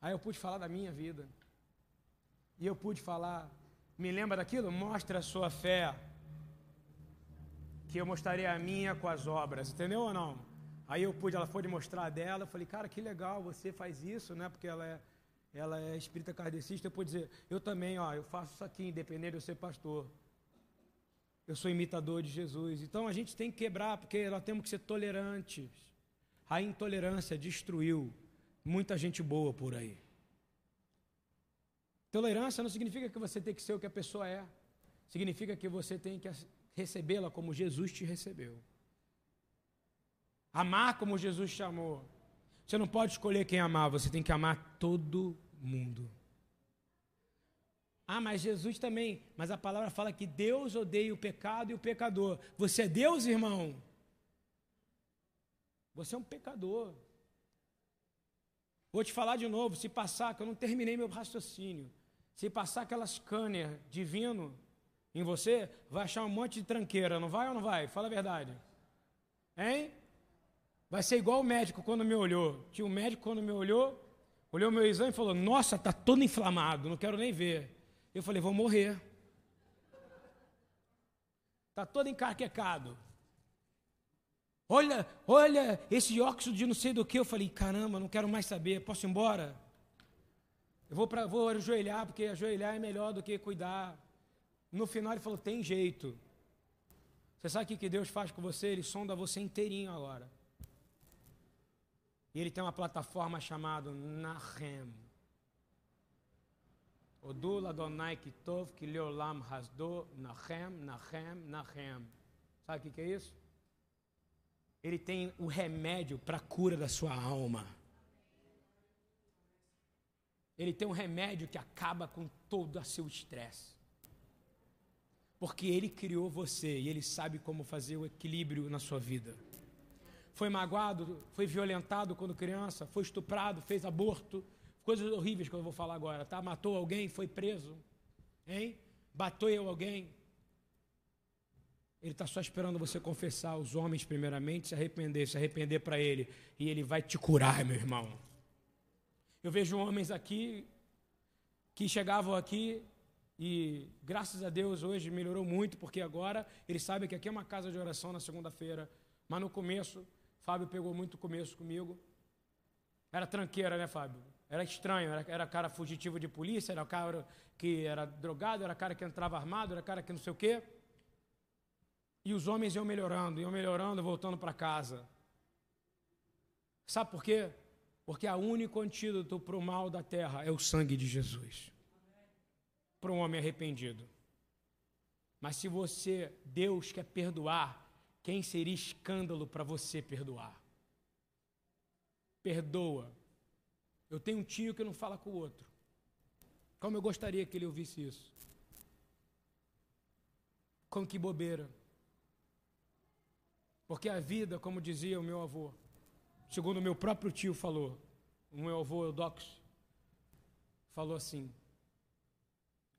Aí eu pude falar da minha vida. E eu pude falar, me lembra daquilo? Mostra a sua fé que eu mostraria a minha com as obras, entendeu ou não? Aí eu pude, ela foi mostrar a dela, eu falei, cara, que legal, você faz isso, né? Porque ela é, ela é espírita kardecista, eu pude dizer, eu também, ó, eu faço isso aqui, independente de eu ser pastor. Eu sou imitador de Jesus. Então a gente tem que quebrar, porque nós temos que ser tolerantes. A intolerância destruiu muita gente boa por aí. Tolerância não significa que você tem que ser o que a pessoa é. Significa que você tem que recebê-la como Jesus te recebeu. Amar como Jesus chamou. Você não pode escolher quem amar, você tem que amar todo mundo. Ah, mas Jesus também. Mas a palavra fala que Deus odeia o pecado e o pecador. Você é Deus, irmão? Você é um pecador. Vou te falar de novo, se passar, que eu não terminei meu raciocínio. Se passar aquela scanner divino, em você, vai achar um monte de tranqueira, não vai ou não vai? Fala a verdade. Hein? Vai ser igual o médico quando me olhou. Tinha um médico quando me olhou, olhou meu exame e falou: Nossa, tá todo inflamado, não quero nem ver. Eu falei: Vou morrer. Tá todo encarquecado. Olha, olha esse óxido de não sei do que. Eu falei, caramba, não quero mais saber, posso ir embora? Eu vou, pra, vou ajoelhar, porque ajoelhar é melhor do que cuidar. No final ele falou, tem jeito. Você sabe o que, Deus faz com você? Ele sonda você inteirinho agora. E ele tem uma plataforma chamada Nahem. Odul Adonai Kitov Kileolam Hasdo Nahem, Nahem, Nahem. Sabe o que é isso? Ele tem o remédio para a cura da sua alma. Ele tem um remédio que acaba com todo o seu estresse. Porque ele criou você e ele sabe como fazer o equilíbrio na sua vida. Foi magoado, foi violentado quando criança, foi estuprado, fez aborto, coisas horríveis que eu vou falar agora, tá? Matou alguém, foi preso, hein? Bateu alguém. Ele está só esperando você confessar os homens primeiramente, se arrepender, se arrepender para ele, e ele vai te curar, meu irmão. Eu vejo homens aqui que chegavam aqui e graças a Deus hoje melhorou muito, porque agora eles sabem que aqui é uma casa de oração na segunda-feira. Mas no começo, Fábio pegou muito começo comigo. Era tranqueira, né, Fábio? Era estranho, era, era cara fugitivo de polícia, era cara que era drogado, era cara que entrava armado, era cara que não sei o quê. E os homens iam melhorando, iam melhorando, voltando para casa. Sabe por quê? Porque o único antídoto para o mal da terra é o sangue de Jesus. Para um homem arrependido. Mas se você, Deus quer perdoar, quem seria escândalo para você perdoar? Perdoa. Eu tenho um tio que não fala com o outro. Como eu gostaria que ele ouvisse isso. Com que bobeira. Porque a vida, como dizia o meu avô, segundo o meu próprio tio falou, o meu avô Eudox, falou assim: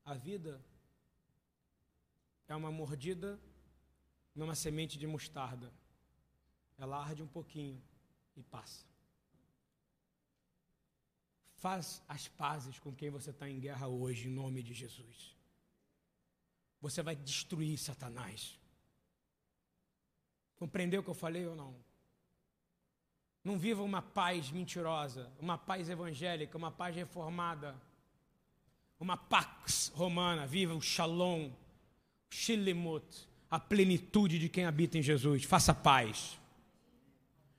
a vida é uma mordida numa semente de mostarda. Ela arde um pouquinho e passa. Faz as pazes com quem você está em guerra hoje, em nome de Jesus. Você vai destruir Satanás. Compreendeu o que eu falei ou não? Não viva uma paz mentirosa, uma paz evangélica, uma paz reformada, uma pax romana. Viva o shalom, shilimut, a plenitude de quem habita em Jesus. Faça paz.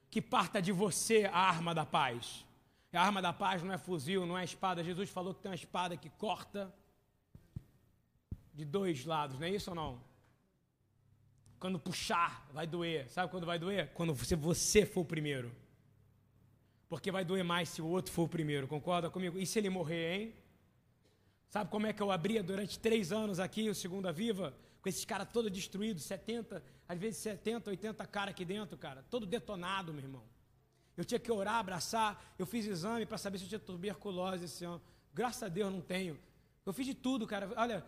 Que parta de você a arma da paz. A arma da paz não é fuzil, não é espada. Jesus falou que tem uma espada que corta de dois lados, não é isso ou não? Quando puxar, vai doer. Sabe quando vai doer? Quando você, você for o primeiro. Porque vai doer mais se o outro for o primeiro, concorda comigo? E se ele morrer, hein? Sabe como é que eu abria durante três anos aqui o Segunda Viva? Com esses caras todos destruídos, 70, às vezes 70, 80 caras aqui dentro, cara. Todo detonado, meu irmão. Eu tinha que orar, abraçar. Eu fiz exame para saber se eu tinha tuberculose esse ano. Graças a Deus não tenho. Eu fiz de tudo, cara. Olha,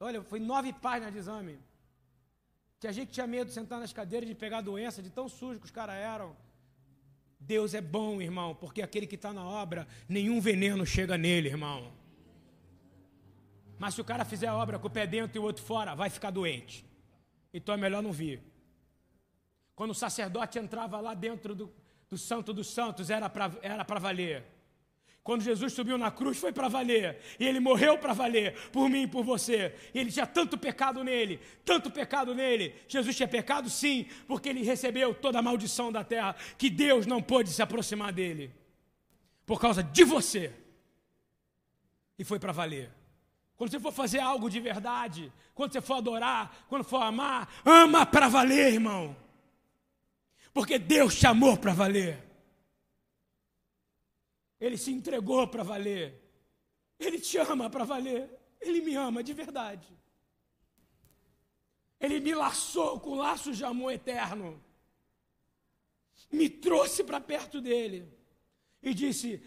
olha, foi nove páginas de exame. Que a gente tinha medo de sentar nas cadeiras de pegar doença, de tão sujo que os caras eram. Deus é bom, irmão, porque aquele que está na obra, nenhum veneno chega nele, irmão. Mas se o cara fizer a obra com o pé dentro e o outro fora, vai ficar doente. Então é melhor não vir. Quando o sacerdote entrava lá dentro do, do Santo dos Santos, era para era valer. Quando Jesus subiu na cruz foi para valer, e ele morreu para valer, por mim e por você. E ele tinha tanto pecado nele, tanto pecado nele. Jesus tinha pecado sim, porque ele recebeu toda a maldição da terra, que Deus não pôde se aproximar dele, por causa de você. E foi para valer. Quando você for fazer algo de verdade, quando você for adorar, quando for amar, ama para valer, irmão. Porque Deus te amou para valer. Ele se entregou para valer. Ele te ama para valer. Ele me ama de verdade. Ele me laçou com laços de amor eterno. Me trouxe para perto dele. E disse: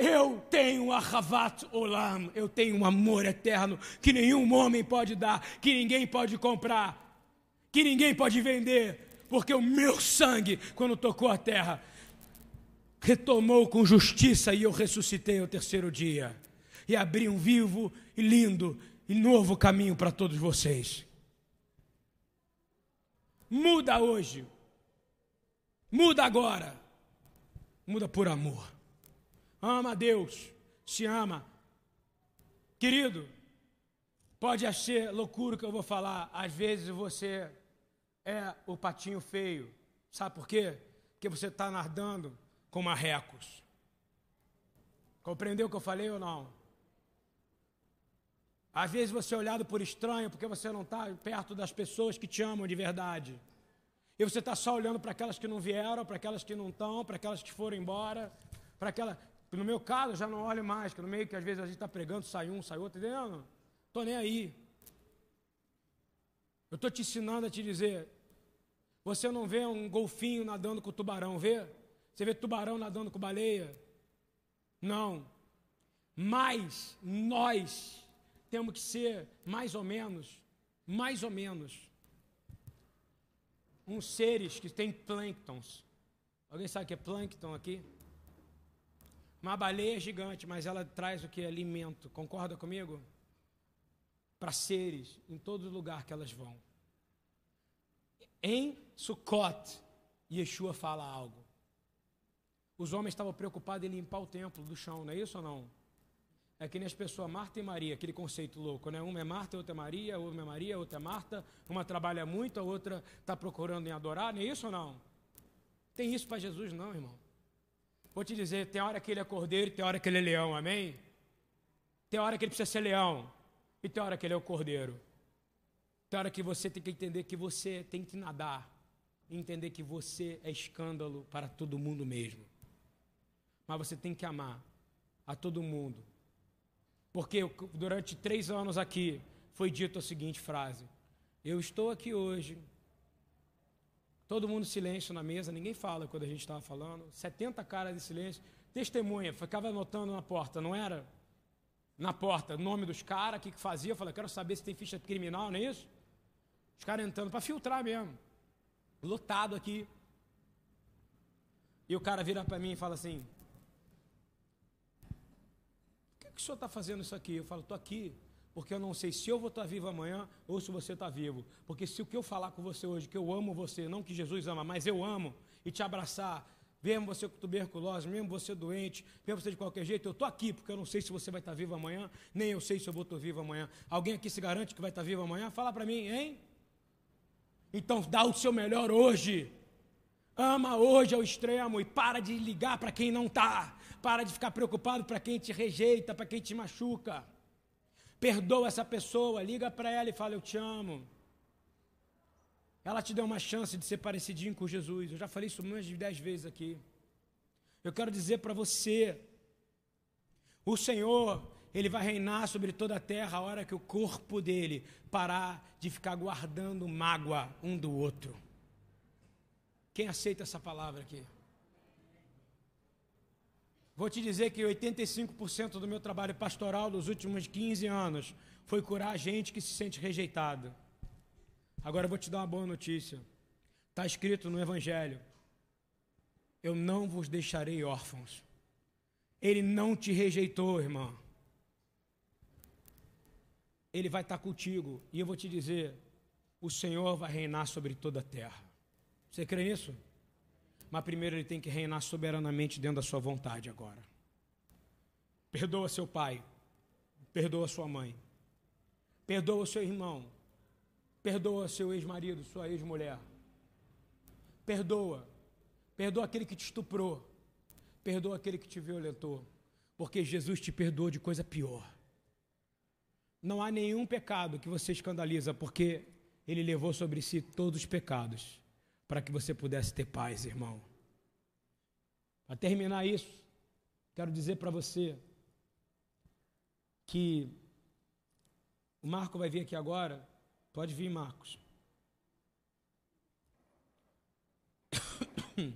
Eu tenho a Havat Olam. Eu tenho um amor eterno que nenhum homem pode dar, que ninguém pode comprar, que ninguém pode vender. Porque o meu sangue, quando tocou a terra, retomou com justiça e eu ressuscitei ao terceiro dia. E abri um vivo e lindo e novo caminho para todos vocês. Muda hoje. Muda agora. Muda por amor. Ama a Deus. Se ama. Querido, pode ser loucura que eu vou falar. Às vezes você é o patinho feio. Sabe por quê? Porque você está nadando com marrecos. Compreendeu o que eu falei ou não? Às vezes você é olhado por estranho porque você não está perto das pessoas que te amam de verdade. E você está só olhando para aquelas que não vieram, para aquelas que não estão, para aquelas que foram embora, para aquela. No meu caso, já não olho mais, que no meio que às vezes a gente está pregando, sai um, sai outro, entendeu? Estou nem aí. Eu estou te ensinando a te dizer: você não vê um golfinho nadando com tubarão, vê? Você vê tubarão nadando com baleia? Não. Mas nós temos que ser mais ou menos, mais ou menos, uns seres que têm plânctons. Alguém sabe o que é plâncton aqui? Uma baleia gigante, mas ela traz o que? Alimento. Concorda comigo? Para seres em todo lugar que elas vão. Em Sukkot, Yeshua fala algo. Os homens estavam preocupados em limpar o templo do chão, não é isso ou não? É que nem as pessoas, Marta e Maria, aquele conceito louco, né? Uma é Marta, outra é Maria, uma é Maria, outra é Marta. Uma trabalha muito, a outra está procurando em adorar, não é isso ou não? Tem isso para Jesus, não, irmão. Vou te dizer, tem hora que ele é cordeiro e tem hora que ele é leão, amém? Tem hora que ele precisa ser leão e tem hora que ele é o cordeiro. Tem hora que você tem que entender que você tem que nadar entender que você é escândalo para todo mundo mesmo. Mas você tem que amar a todo mundo porque durante três anos aqui foi dito a seguinte frase: Eu estou aqui hoje. Todo mundo silêncio na mesa, ninguém fala quando a gente estava falando. 70 caras de silêncio. Testemunha, ficava anotando na porta, não era? Na porta, nome dos caras, o que, que fazia. Eu falei, quero saber se tem ficha criminal, não é isso? Os caras entrando para filtrar mesmo. Lotado aqui. E o cara vira para mim e fala assim: que o senhor está fazendo isso aqui? Eu falo, estou aqui, porque eu não sei se eu vou estar vivo amanhã ou se você está vivo. Porque se o que eu falar com você hoje, que eu amo você, não que Jesus ama, mas eu amo, e te abraçar, mesmo você com tuberculose, mesmo você doente, mesmo você de qualquer jeito, eu estou aqui, porque eu não sei se você vai estar vivo amanhã, nem eu sei se eu vou estar vivo amanhã. Alguém aqui se garante que vai estar vivo amanhã? Fala para mim, hein? Então dá o seu melhor hoje. Ama hoje ao extremo e para de ligar para quem não está. Para de ficar preocupado para quem te rejeita, para quem te machuca. Perdoa essa pessoa, liga para ela e fala: Eu te amo. Ela te deu uma chance de ser parecidinho com Jesus. Eu já falei isso mais de dez vezes aqui. Eu quero dizer para você: o Senhor, Ele vai reinar sobre toda a terra a hora que o corpo dele parar de ficar guardando mágoa um do outro. Quem aceita essa palavra aqui? Vou te dizer que 85% do meu trabalho pastoral dos últimos 15 anos foi curar gente que se sente rejeitada. Agora eu vou te dar uma boa notícia. Está escrito no Evangelho: Eu não vos deixarei órfãos. Ele não te rejeitou, irmã. Ele vai estar contigo. E eu vou te dizer: o Senhor vai reinar sobre toda a terra. Você crê nisso? Mas primeiro ele tem que reinar soberanamente dentro da sua vontade agora. Perdoa seu pai. Perdoa sua mãe. Perdoa seu irmão. Perdoa seu ex-marido, sua ex-mulher. Perdoa. Perdoa aquele que te estuprou. Perdoa aquele que te violentou. Porque Jesus te perdoou de coisa pior. Não há nenhum pecado que você escandaliza, porque ele levou sobre si todos os pecados para que você pudesse ter paz, irmão. Para terminar isso, quero dizer para você que o Marco vai vir aqui agora. Pode vir, Marcos.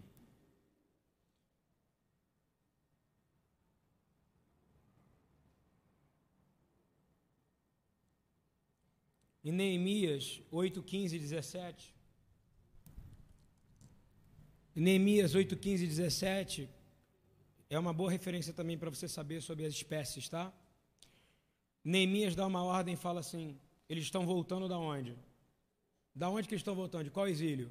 Em Neemias 8, 15 e 17. Neemias 8, 15 e 17 é uma boa referência também para você saber sobre as espécies, tá? Neemias dá uma ordem e fala assim: eles estão voltando da onde? Da onde que eles estão voltando? De qual exílio?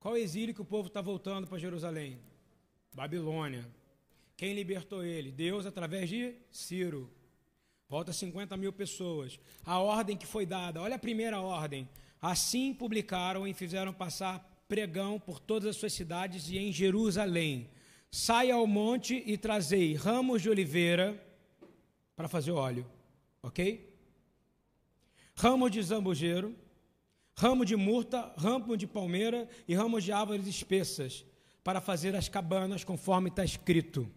Qual exílio que o povo está voltando para Jerusalém? Babilônia. Quem libertou ele? Deus através de Ciro. Volta 50 mil pessoas. A ordem que foi dada, olha a primeira ordem. Assim publicaram e fizeram passar pregão por todas as suas cidades e em Jerusalém. Saia ao monte e trazei ramos de oliveira para fazer óleo, ok? Ramos de zambujeiro, ramo de murta, ramo de palmeira e ramos de árvores espessas para fazer as cabanas conforme está escrito.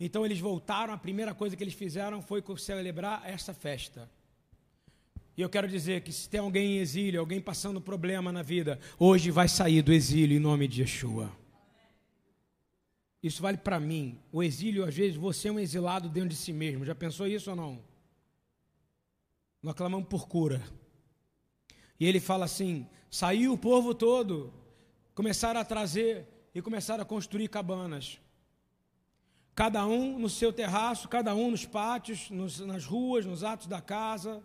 Então eles voltaram, a primeira coisa que eles fizeram foi celebrar esta festa. E eu quero dizer que se tem alguém em exílio, alguém passando problema na vida, hoje vai sair do exílio em nome de Yeshua. Isso vale para mim. O exílio, às vezes, você é um exilado dentro de si mesmo. Já pensou isso ou não? Nós clamamos por cura. E ele fala assim: saiu o povo todo, começaram a trazer e começaram a construir cabanas. Cada um no seu terraço, cada um nos pátios, nos, nas ruas, nos atos da casa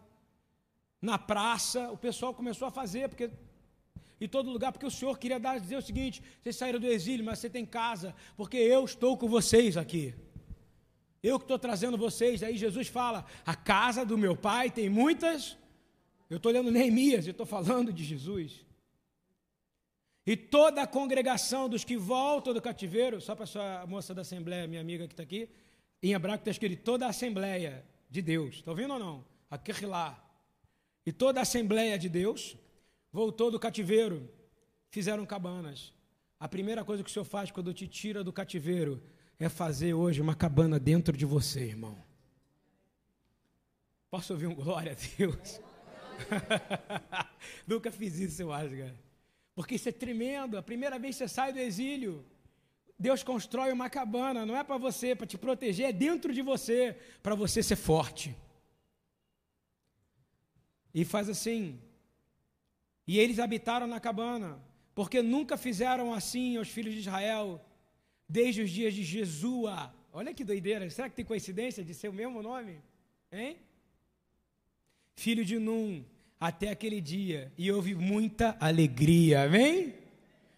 na praça, o pessoal começou a fazer, porque em todo lugar, porque o Senhor queria dar, dizer o seguinte: vocês saíram do exílio, mas você tem casa, porque eu estou com vocês aqui. Eu que estou trazendo vocês. Aí Jesus fala: a casa do meu pai tem muitas. Eu estou lendo Neemias, eu estou falando de Jesus. E toda a congregação dos que voltam do cativeiro, só para a moça da Assembleia, minha amiga que está aqui, em hebraico está escrito toda a Assembleia de Deus. Está ouvindo ou não? Aqui lá. E toda a Assembleia de Deus voltou do cativeiro, fizeram cabanas. A primeira coisa que o Senhor faz quando te tira do cativeiro é fazer hoje uma cabana dentro de você, irmão. Posso ouvir um glória a Deus? Nunca fiz isso, eu acho, cara. Porque isso é tremendo. A primeira vez que você sai do exílio, Deus constrói uma cabana, não é para você, para te proteger, é dentro de você, para você ser forte. E faz assim. E eles habitaram na cabana, porque nunca fizeram assim aos filhos de Israel, desde os dias de Jesua. Olha que doideira, será que tem coincidência de ser o mesmo nome? Hein? Filho de Num, até aquele dia, e houve muita alegria, amém?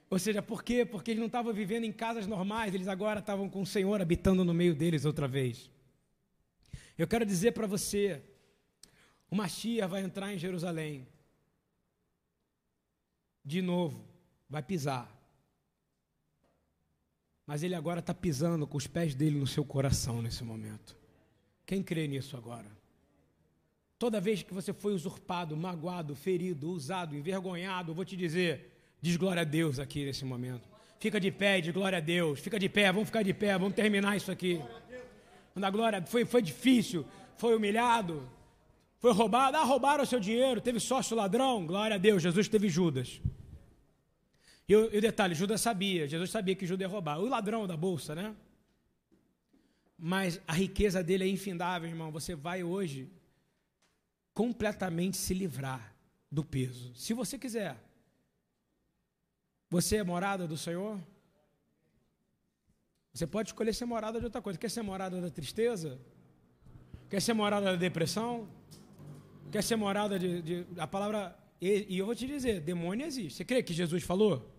Ou seja, por quê? Porque eles não estavam vivendo em casas normais, eles agora estavam com o Senhor habitando no meio deles outra vez. Eu quero dizer para você, o Mashiach vai entrar em Jerusalém. De novo, vai pisar. Mas ele agora está pisando com os pés dele no seu coração nesse momento. Quem crê nisso agora? Toda vez que você foi usurpado, magoado, ferido, usado, envergonhado, eu vou te dizer, diz glória a Deus aqui nesse momento. Fica de pé, diz glória a Deus. Fica de pé, vamos ficar de pé, vamos terminar isso aqui. Na glória, foi, foi difícil, foi humilhado, foi roubado, ah, roubaram o seu dinheiro, teve sócio ladrão, glória a Deus, Jesus teve Judas. E o, detalhe, Judas sabia, Jesus sabia que Judas ia roubar. O ladrão da bolsa, né? Mas a riqueza dele é infindável, irmão. Você vai hoje completamente se livrar do peso. Se você quiser. Você é morada do Senhor? Você pode escolher ser morada de outra coisa. Quer ser morada da tristeza? Quer ser morada da depressão? Quer ser morada de, de a palavra e, e, eu vou te dizer, demônio existe. Você crê que Jesus falou?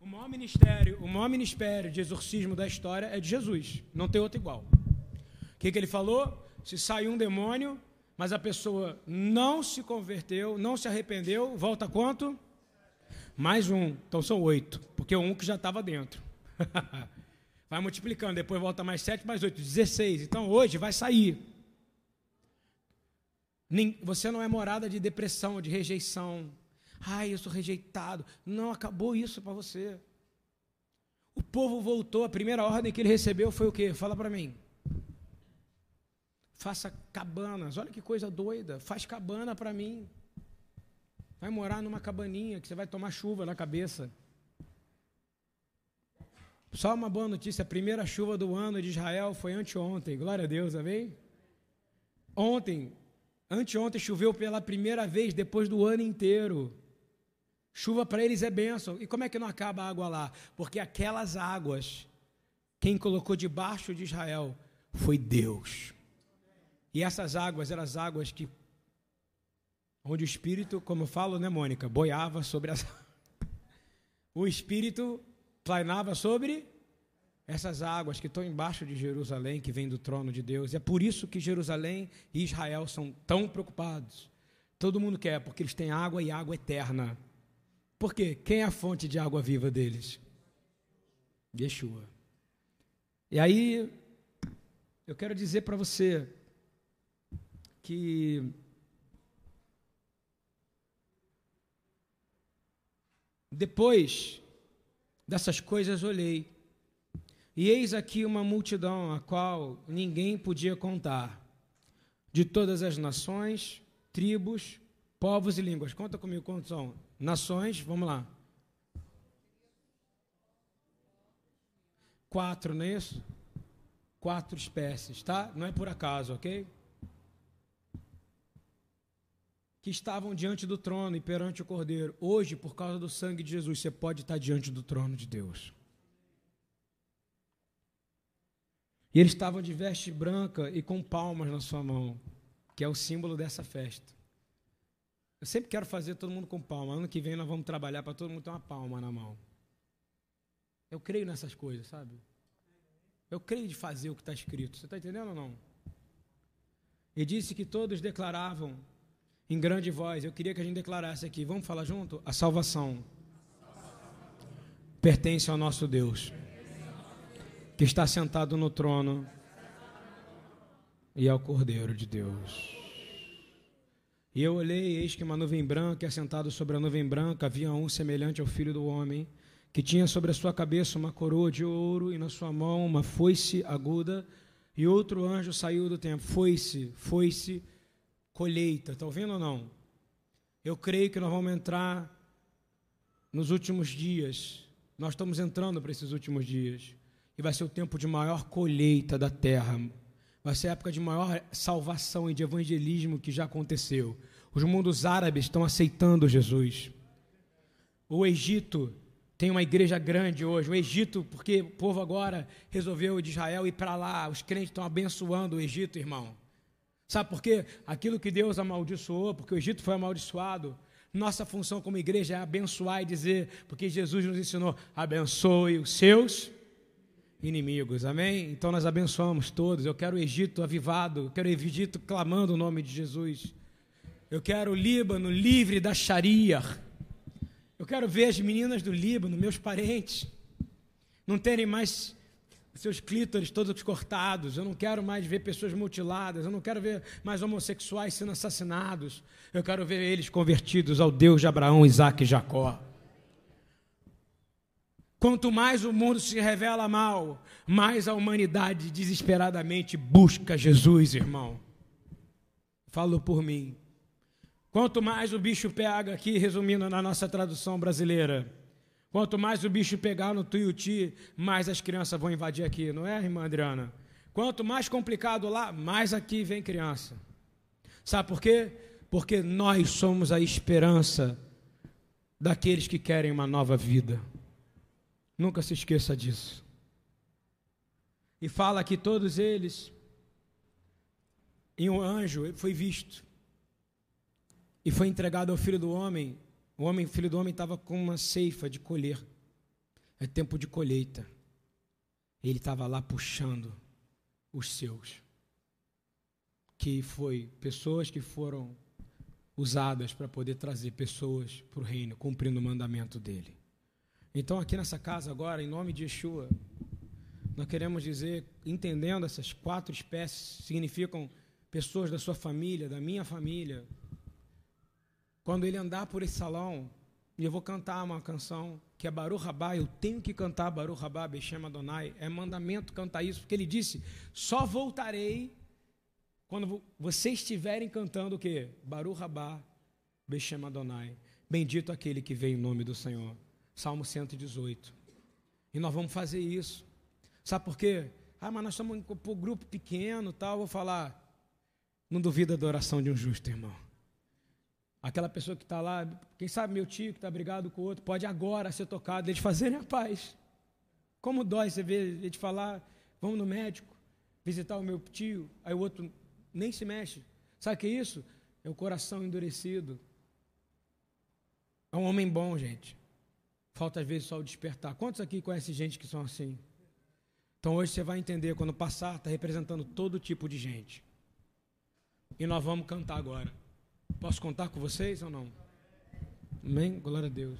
O maior ministério, o maior ministério de exorcismo da história é de Jesus. Não tem outro igual. O que, que ele falou? Se saiu um demônio, mas a pessoa não se converteu, não se arrependeu, volta quanto? Mais um. Então são oito, porque um que já estava dentro. vai multiplicando, depois volta mais sete, mais oito, dezesseis. Então hoje vai sair. Você não é morada de depressão, de rejeição. Ai, eu sou rejeitado. Não, acabou isso para você. O povo voltou, a primeira ordem que ele recebeu foi o quê? Fala para mim. Faça cabanas. Olha que coisa doida. Faz cabana para mim. Vai morar numa cabaninha que você vai tomar chuva na cabeça. Só uma boa notícia: a primeira chuva do ano de Israel foi anteontem. Glória a Deus, amém? Ontem, Anteontem choveu pela primeira vez depois do ano inteiro. Chuva para eles é bênção. E como é que não acaba a água lá? Porque aquelas águas, quem colocou debaixo de Israel foi Deus. E essas águas eram as águas que, onde o Espírito, como eu falo, né, Mônica, boiava sobre as. o Espírito planeava sobre essas águas que estão embaixo de Jerusalém, que vem do trono de Deus. É por isso que Jerusalém e Israel são tão preocupados. Todo mundo quer, porque eles têm água e água eterna. Por quê? Quem é a fonte de água viva deles? Yeshua. E aí, eu quero dizer para você que depois dessas coisas olhei, e eis aqui uma multidão a qual ninguém podia contar, de todas as nações, tribos, povos e línguas. Conta comigo quantos são? Nações, vamos lá. Quatro, não é isso? Quatro espécies, tá? Não é por acaso, ok? Que estavam diante do trono e perante o Cordeiro. Hoje, por causa do sangue de Jesus, você pode estar diante do trono de Deus. E eles estavam de veste branca e com palmas na sua mão, que é o símbolo dessa festa. Eu sempre quero fazer todo mundo com palma. Ano que vem nós vamos trabalhar para todo mundo ter uma palma na mão. Eu creio nessas coisas, sabe? Eu creio de fazer o que está escrito. Você está entendendo ou não? E disse que todos declaravam em grande voz. Eu queria que a gente declarasse aqui. Vamos falar junto? A salvação pertence ao nosso Deus, que está sentado no trono e ao Cordeiro de Deus. E eu olhei, eis que uma nuvem branca, e assentado sobre a nuvem branca, havia um semelhante ao filho do homem que tinha sobre a sua cabeça uma coroa de ouro e na sua mão uma foice aguda, e outro anjo saiu do templo. Foice, foice, colheita. Está ouvindo ou não? Eu creio que nós vamos entrar nos últimos dias. Nós estamos entrando para esses últimos dias. E vai ser o tempo de maior colheita da terra. Vai ser a época de maior salvação e de evangelismo que já aconteceu. Os mundos árabes estão aceitando Jesus. O Egito tem uma igreja grande hoje. O Egito, porque o povo agora resolveu de Israel ir para lá. Os crentes estão abençoando o Egito, irmão. Sabe por quê? Aquilo que Deus amaldiçoou, porque o Egito foi amaldiçoado. Nossa função como igreja é abençoar e dizer, porque Jesus nos ensinou: abençoe os seus inimigos, amém? Então nós abençoamos todos. Eu quero o Egito avivado, eu quero o Egito clamando o nome de Jesus. Eu quero o Líbano livre da Sharia. Eu quero ver as meninas do Líbano, meus parentes, não terem mais seus clítoris todos cortados. Eu não quero mais ver pessoas mutiladas. Eu não quero ver mais homossexuais sendo assassinados. Eu quero ver eles convertidos ao Deus de Abraão, Isaac e Jacó. Quanto mais o mundo se revela mal, mais a humanidade desesperadamente busca Jesus, irmão. Falo por mim. Quanto mais o bicho pega aqui, resumindo na nossa tradução brasileira, quanto mais o bicho pegar no Tuiuti, mais as crianças vão invadir aqui, não é, irmã Adriana? Quanto mais complicado lá, mais aqui vem criança. Sabe por quê? Porque nós somos a esperança daqueles que querem uma nova vida. Nunca se esqueça disso. E fala que todos eles, em um anjo, foi visto e foi entregado ao filho do homem. O homem, filho do homem, estava com uma ceifa de colher. É tempo de colheita. Ele estava lá puxando os seus. Que foi pessoas que foram usadas para poder trazer pessoas para o reino, cumprindo o mandamento dele. Então, aqui nessa casa, agora, em nome de Yeshua, nós queremos dizer, entendendo essas quatro espécies, significam pessoas da sua família, da minha família, quando ele andar por esse salão, e eu vou cantar uma canção que é Baru Rabá, eu tenho que cantar Baru Rabá, Bechem Adonai, é mandamento cantar isso, porque ele disse: só voltarei quando vocês estiverem cantando o quê? Baru Rabá, Bechem Adonai. Bendito aquele que vem em nome do Senhor. Salmo 118. E nós vamos fazer isso. Sabe por quê? Ah, mas nós estamos em um grupo pequeno tal. Vou falar. Não duvida da oração de um justo, irmão. Aquela pessoa que está lá, quem sabe meu tio que está brigado com o outro, pode agora ser tocado, eles fazerem a paz. Como dói você ver ele falar, vamos no médico, visitar o meu tio, aí o outro nem se mexe. Sabe o que é isso? É o coração endurecido. É um homem bom, gente. Falta às vezes só o despertar. Quantos aqui conhecem gente que são assim? Então hoje você vai entender, quando passar, está representando todo tipo de gente. E nós vamos cantar agora. Posso contar com vocês ou não? Amém? Glória a Deus.